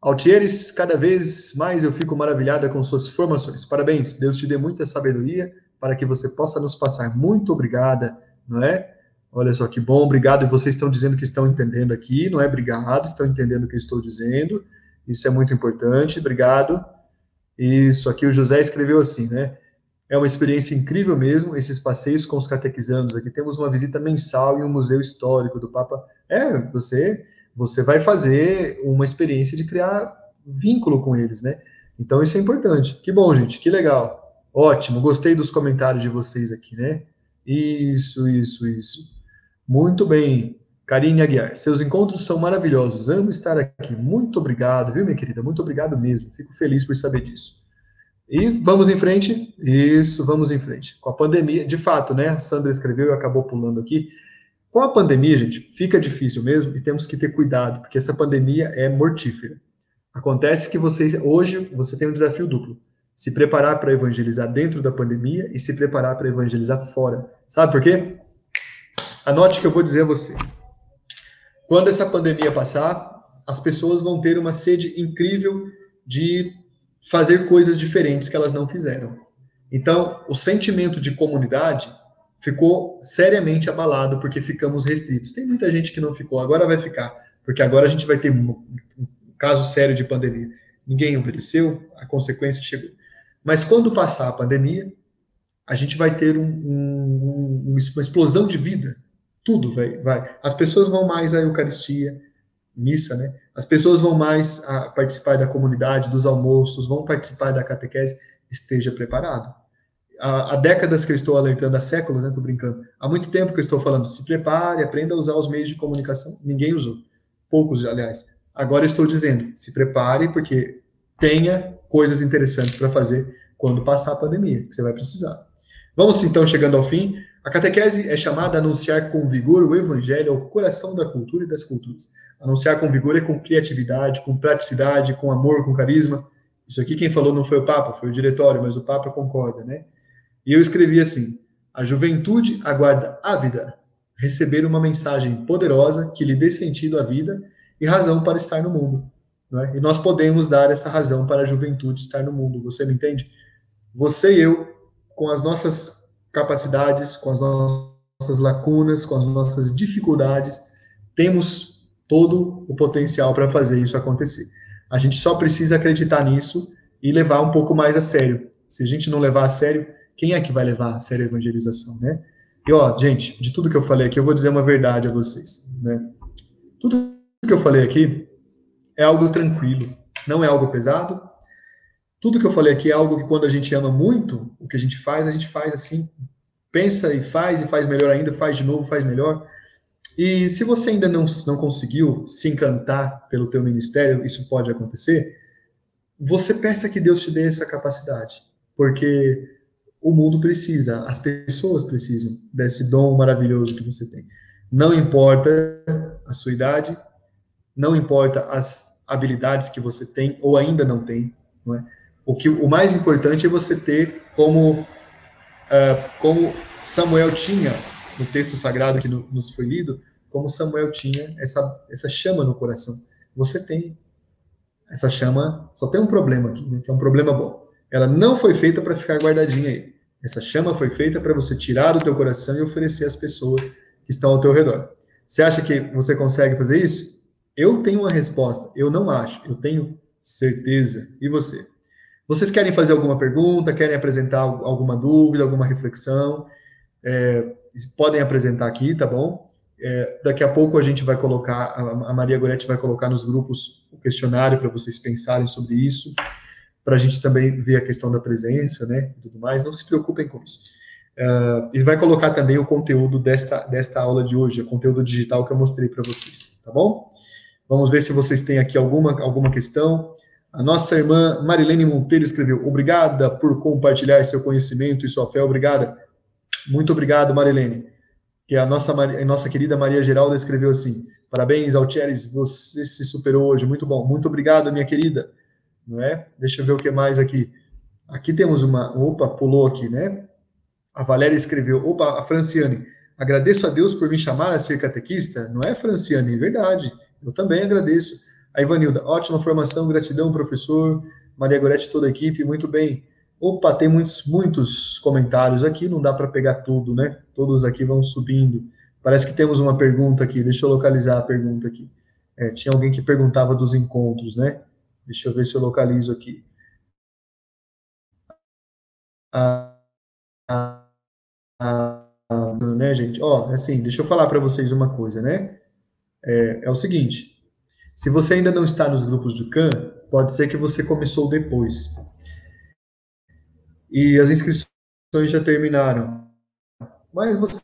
Altieres, cada vez mais eu fico maravilhada com suas formações. Parabéns, Deus te dê muita sabedoria para que você possa nos passar. Muito obrigada, não é? Olha só que bom, obrigado. E vocês estão dizendo que estão entendendo aqui, não é obrigado, estão entendendo o que eu estou dizendo. Isso é muito importante, obrigado. Isso aqui o José escreveu assim, né? É uma experiência incrível mesmo, esses passeios com os catequizandos. Aqui temos uma visita mensal em um museu histórico do Papa. É, você, você vai fazer uma experiência de criar vínculo com eles, né? Então isso é importante. Que bom, gente, que legal. Ótimo, gostei dos comentários de vocês aqui, né? Isso, isso, isso. Muito bem, Karine Aguiar. Seus encontros são maravilhosos. Amo estar aqui. Muito obrigado, viu, minha querida? Muito obrigado mesmo. Fico feliz por saber disso. E vamos em frente. Isso, vamos em frente. Com a pandemia, de fato, né? A Sandra escreveu e acabou pulando aqui. Com a pandemia, gente, fica difícil mesmo e temos que ter cuidado, porque essa pandemia é mortífera. Acontece que vocês hoje você tem um desafio duplo: se preparar para evangelizar dentro da pandemia e se preparar para evangelizar fora. Sabe por quê? Anote o que eu vou dizer a você. Quando essa pandemia passar, as pessoas vão ter uma sede incrível de fazer coisas diferentes que elas não fizeram. Então, o sentimento de comunidade ficou seriamente abalado porque ficamos restritos. Tem muita gente que não ficou, agora vai ficar, porque agora a gente vai ter um, caso sério de pandemia. Ninguém obedeceu, a consequência chegou. Mas quando passar a pandemia, a gente vai ter um, um, uma explosão de vida tudo vai, vai. As pessoas vão mais à Eucaristia, missa, né? As pessoas vão mais a participar da comunidade, dos almoços, vão participar da catequese. Esteja preparado. Há, há décadas que eu estou alertando, há séculos, né? Tô brincando. Há muito tempo que eu estou falando, se prepare, aprenda a usar os meios de comunicação. Ninguém usou. Poucos, aliás. Agora eu estou dizendo, se prepare, porque tenha coisas interessantes para fazer quando passar a pandemia, que você vai precisar. Vamos então chegando ao fim. A catequese é chamada a anunciar com vigor o evangelho ao coração da cultura e das culturas. Anunciar com vigor é com criatividade, com praticidade, com amor, com carisma. Isso aqui quem falou não foi o Papa, foi o diretório, mas o Papa concorda, né? E eu escrevi assim: a juventude aguarda ávida receber uma mensagem poderosa que lhe dê sentido à vida e razão para estar no mundo. É? E nós podemos dar essa razão para a juventude estar no mundo. Você me entende? Você e eu, com as nossas capacidades, com as nossas lacunas, com as nossas dificuldades, temos todo o potencial para fazer isso acontecer. A gente só precisa acreditar nisso e levar um pouco mais a sério. Se a gente não levar a sério, quem é que vai levar a sério a evangelização, né? E ó, gente, de tudo que eu falei aqui, eu vou dizer uma verdade a vocês, né? Tudo que eu falei aqui é algo tranquilo, não é algo pesado, tudo que eu falei aqui é algo que quando a gente ama muito o que a gente faz, a gente faz assim, pensa e faz e faz melhor ainda, faz de novo, faz melhor. E se você ainda não, não conseguiu se encantar pelo teu ministério, isso pode acontecer, você peça que Deus te dê essa capacidade, porque o mundo precisa, as pessoas precisam desse dom maravilhoso que você tem. Não importa a sua idade, não importa as habilidades que você tem ou ainda não tem, não é? O que o mais importante é você ter como uh, como Samuel tinha no texto sagrado que no, nos foi lido, como Samuel tinha essa, essa chama no coração. Você tem essa chama, só tem um problema aqui, né, que é um problema bom. Ela não foi feita para ficar guardadinha aí. Essa chama foi feita para você tirar do teu coração e oferecer às pessoas que estão ao teu redor. Você acha que você consegue fazer isso? Eu tenho uma resposta. Eu não acho. Eu tenho certeza. E você? Vocês querem fazer alguma pergunta? Querem apresentar alguma dúvida, alguma reflexão? É, podem apresentar aqui, tá bom? É, daqui a pouco a gente vai colocar, a Maria Goretti vai colocar nos grupos o questionário para vocês pensarem sobre isso, para a gente também ver a questão da presença, né, e tudo mais. Não se preocupem com isso. Uh, e vai colocar também o conteúdo desta, desta aula de hoje, o conteúdo digital que eu mostrei para vocês, tá bom? Vamos ver se vocês têm aqui alguma, alguma questão. A nossa irmã Marilene Monteiro escreveu: Obrigada por compartilhar seu conhecimento e sua fé. Obrigada. Muito obrigado, Marilene. Que a nossa, a nossa querida Maria Geralda escreveu assim: Parabéns, Altieres, você se superou hoje. Muito bom. Muito obrigado, minha querida. Não é? Deixa eu ver o que mais aqui. Aqui temos uma. Opa, pulou aqui, né? A Valéria escreveu: opa, a Franciane, agradeço a Deus por me chamar a ser catequista. Não é, Franciane? É verdade. Eu também agradeço. A Ivanilda, ótima formação, gratidão, professor. Maria Goretti, toda a equipe, muito bem. Opa, tem muitos, muitos comentários aqui, não dá para pegar tudo, né? Todos aqui vão subindo. Parece que temos uma pergunta aqui, deixa eu localizar a pergunta aqui. É, tinha alguém que perguntava dos encontros, né? Deixa eu ver se eu localizo aqui. Ah, ah, ah, né, gente? Ó, assim, deixa eu falar para vocês uma coisa, né? É, é, o seguinte: se você ainda não está nos grupos do CAN, pode ser que você começou depois. E as inscrições já terminaram. Mas você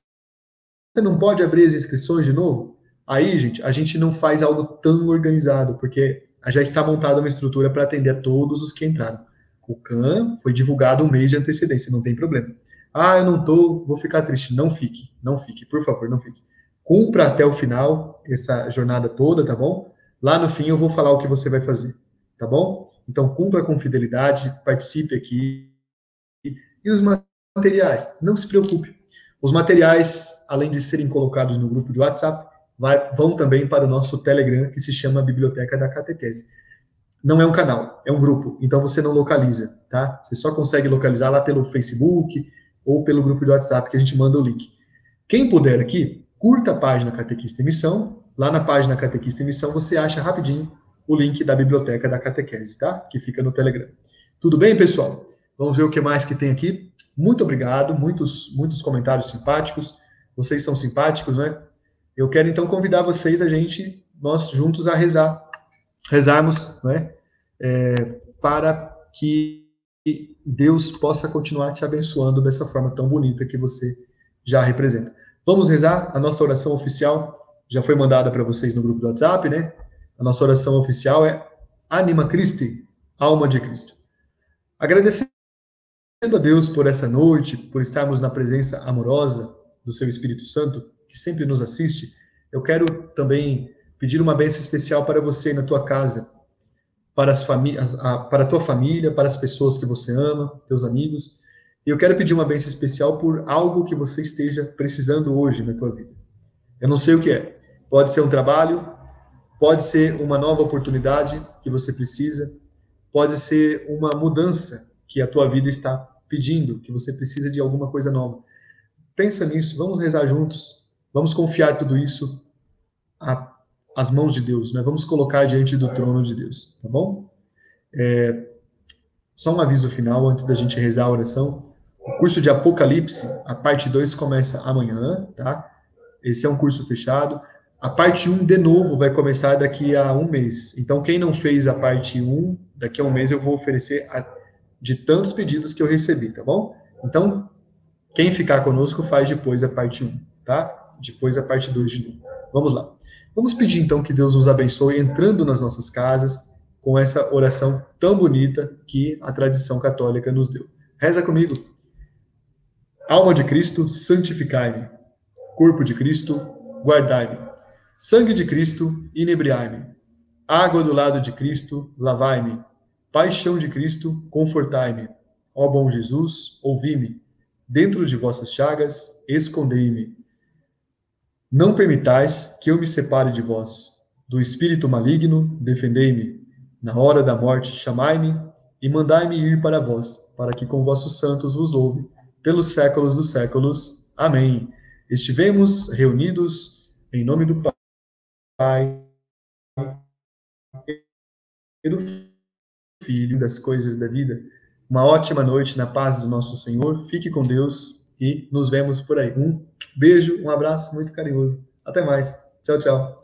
não pode abrir as inscrições de novo? Aí, gente, a gente não faz algo tão organizado, porque já está montada uma estrutura para atender a todos os que entraram. O CAN foi divulgado um mês de antecedência, não tem problema. Ah, eu não tô, vou ficar triste. Não fique, não fique, por favor, não fique. Cumpra até o final essa jornada toda, tá bom? Lá no fim eu vou falar o que você vai fazer, tá bom? Então cumpra com fidelidade, participe aqui. E os materiais, não se preocupe. Os materiais, além de serem colocados no grupo de WhatsApp, vai, vão também para o nosso Telegram, que se chama Biblioteca da Catequese. Não é um canal, é um grupo, então você não localiza, tá? Você só consegue localizar lá pelo Facebook ou pelo grupo de WhatsApp que a gente manda o link. Quem puder aqui, curta a página Catequista Emissão. Lá na página Catequista Emissão você acha rapidinho o link da Biblioteca da Catequese, tá? Que fica no Telegram. Tudo bem, pessoal? Vamos ver o que mais que tem aqui. Muito obrigado, muitos, muitos comentários simpáticos. Vocês são simpáticos, né? Eu quero então convidar vocês, a gente, nós juntos, a rezar, rezarmos, né, é, para que Deus possa continuar te abençoando dessa forma tão bonita que você já representa. Vamos rezar? A nossa oração oficial já foi mandada para vocês no grupo do WhatsApp, né? A nossa oração oficial é Anima Christi, alma de Cristo. Agradecendo a Deus por essa noite, por estarmos na presença amorosa do seu Espírito Santo, que sempre nos assiste, eu quero também pedir uma bênção especial para você na tua casa, para as famílias, para a tua família, para as pessoas que você ama, teus amigos. E eu quero pedir uma bênção especial por algo que você esteja precisando hoje na tua vida. Eu não sei o que é. Pode ser um trabalho, pode ser uma nova oportunidade que você precisa, pode ser uma mudança que a tua vida está pedindo, que você precisa de alguma coisa nova. Pensa nisso, vamos rezar juntos Vamos confiar tudo isso às mãos de Deus, né? Vamos colocar diante do trono de Deus, tá bom? É, só um aviso final antes da gente rezar a oração. O curso de Apocalipse, a parte 2 começa amanhã, tá? Esse é um curso fechado. A parte 1, um, de novo, vai começar daqui a um mês. Então, quem não fez a parte 1, um, daqui a um mês eu vou oferecer a, de tantos pedidos que eu recebi, tá bom? Então, quem ficar conosco faz depois a parte 1, um, tá? depois a parte 2 de novo. Vamos lá. Vamos pedir então que Deus nos abençoe entrando nas nossas casas com essa oração tão bonita que a tradição católica nos deu. Reza comigo. Alma de Cristo, santificai-me. Corpo de Cristo, guardai-me. Sangue de Cristo, inebriai-me. Água do lado de Cristo, lavai-me. Paixão de Cristo, confortai-me. Ó bom Jesus, ouvi-me. Dentro de vossas chagas, escondei-me Não permitais que eu me separe de vós. Do espírito maligno, defendei-me. Na hora da morte, chamai-me e mandai-me ir para vós, para que com vossos santos vos louve, pelos séculos dos séculos. Amém. Estivemos reunidos em nome do Pai e do Filho das coisas da vida. Uma ótima noite na paz do nosso Senhor. Fique com Deus e nos vemos por aí. Um beijo, um abraço muito carinhoso. Até mais. Tchau, tchau.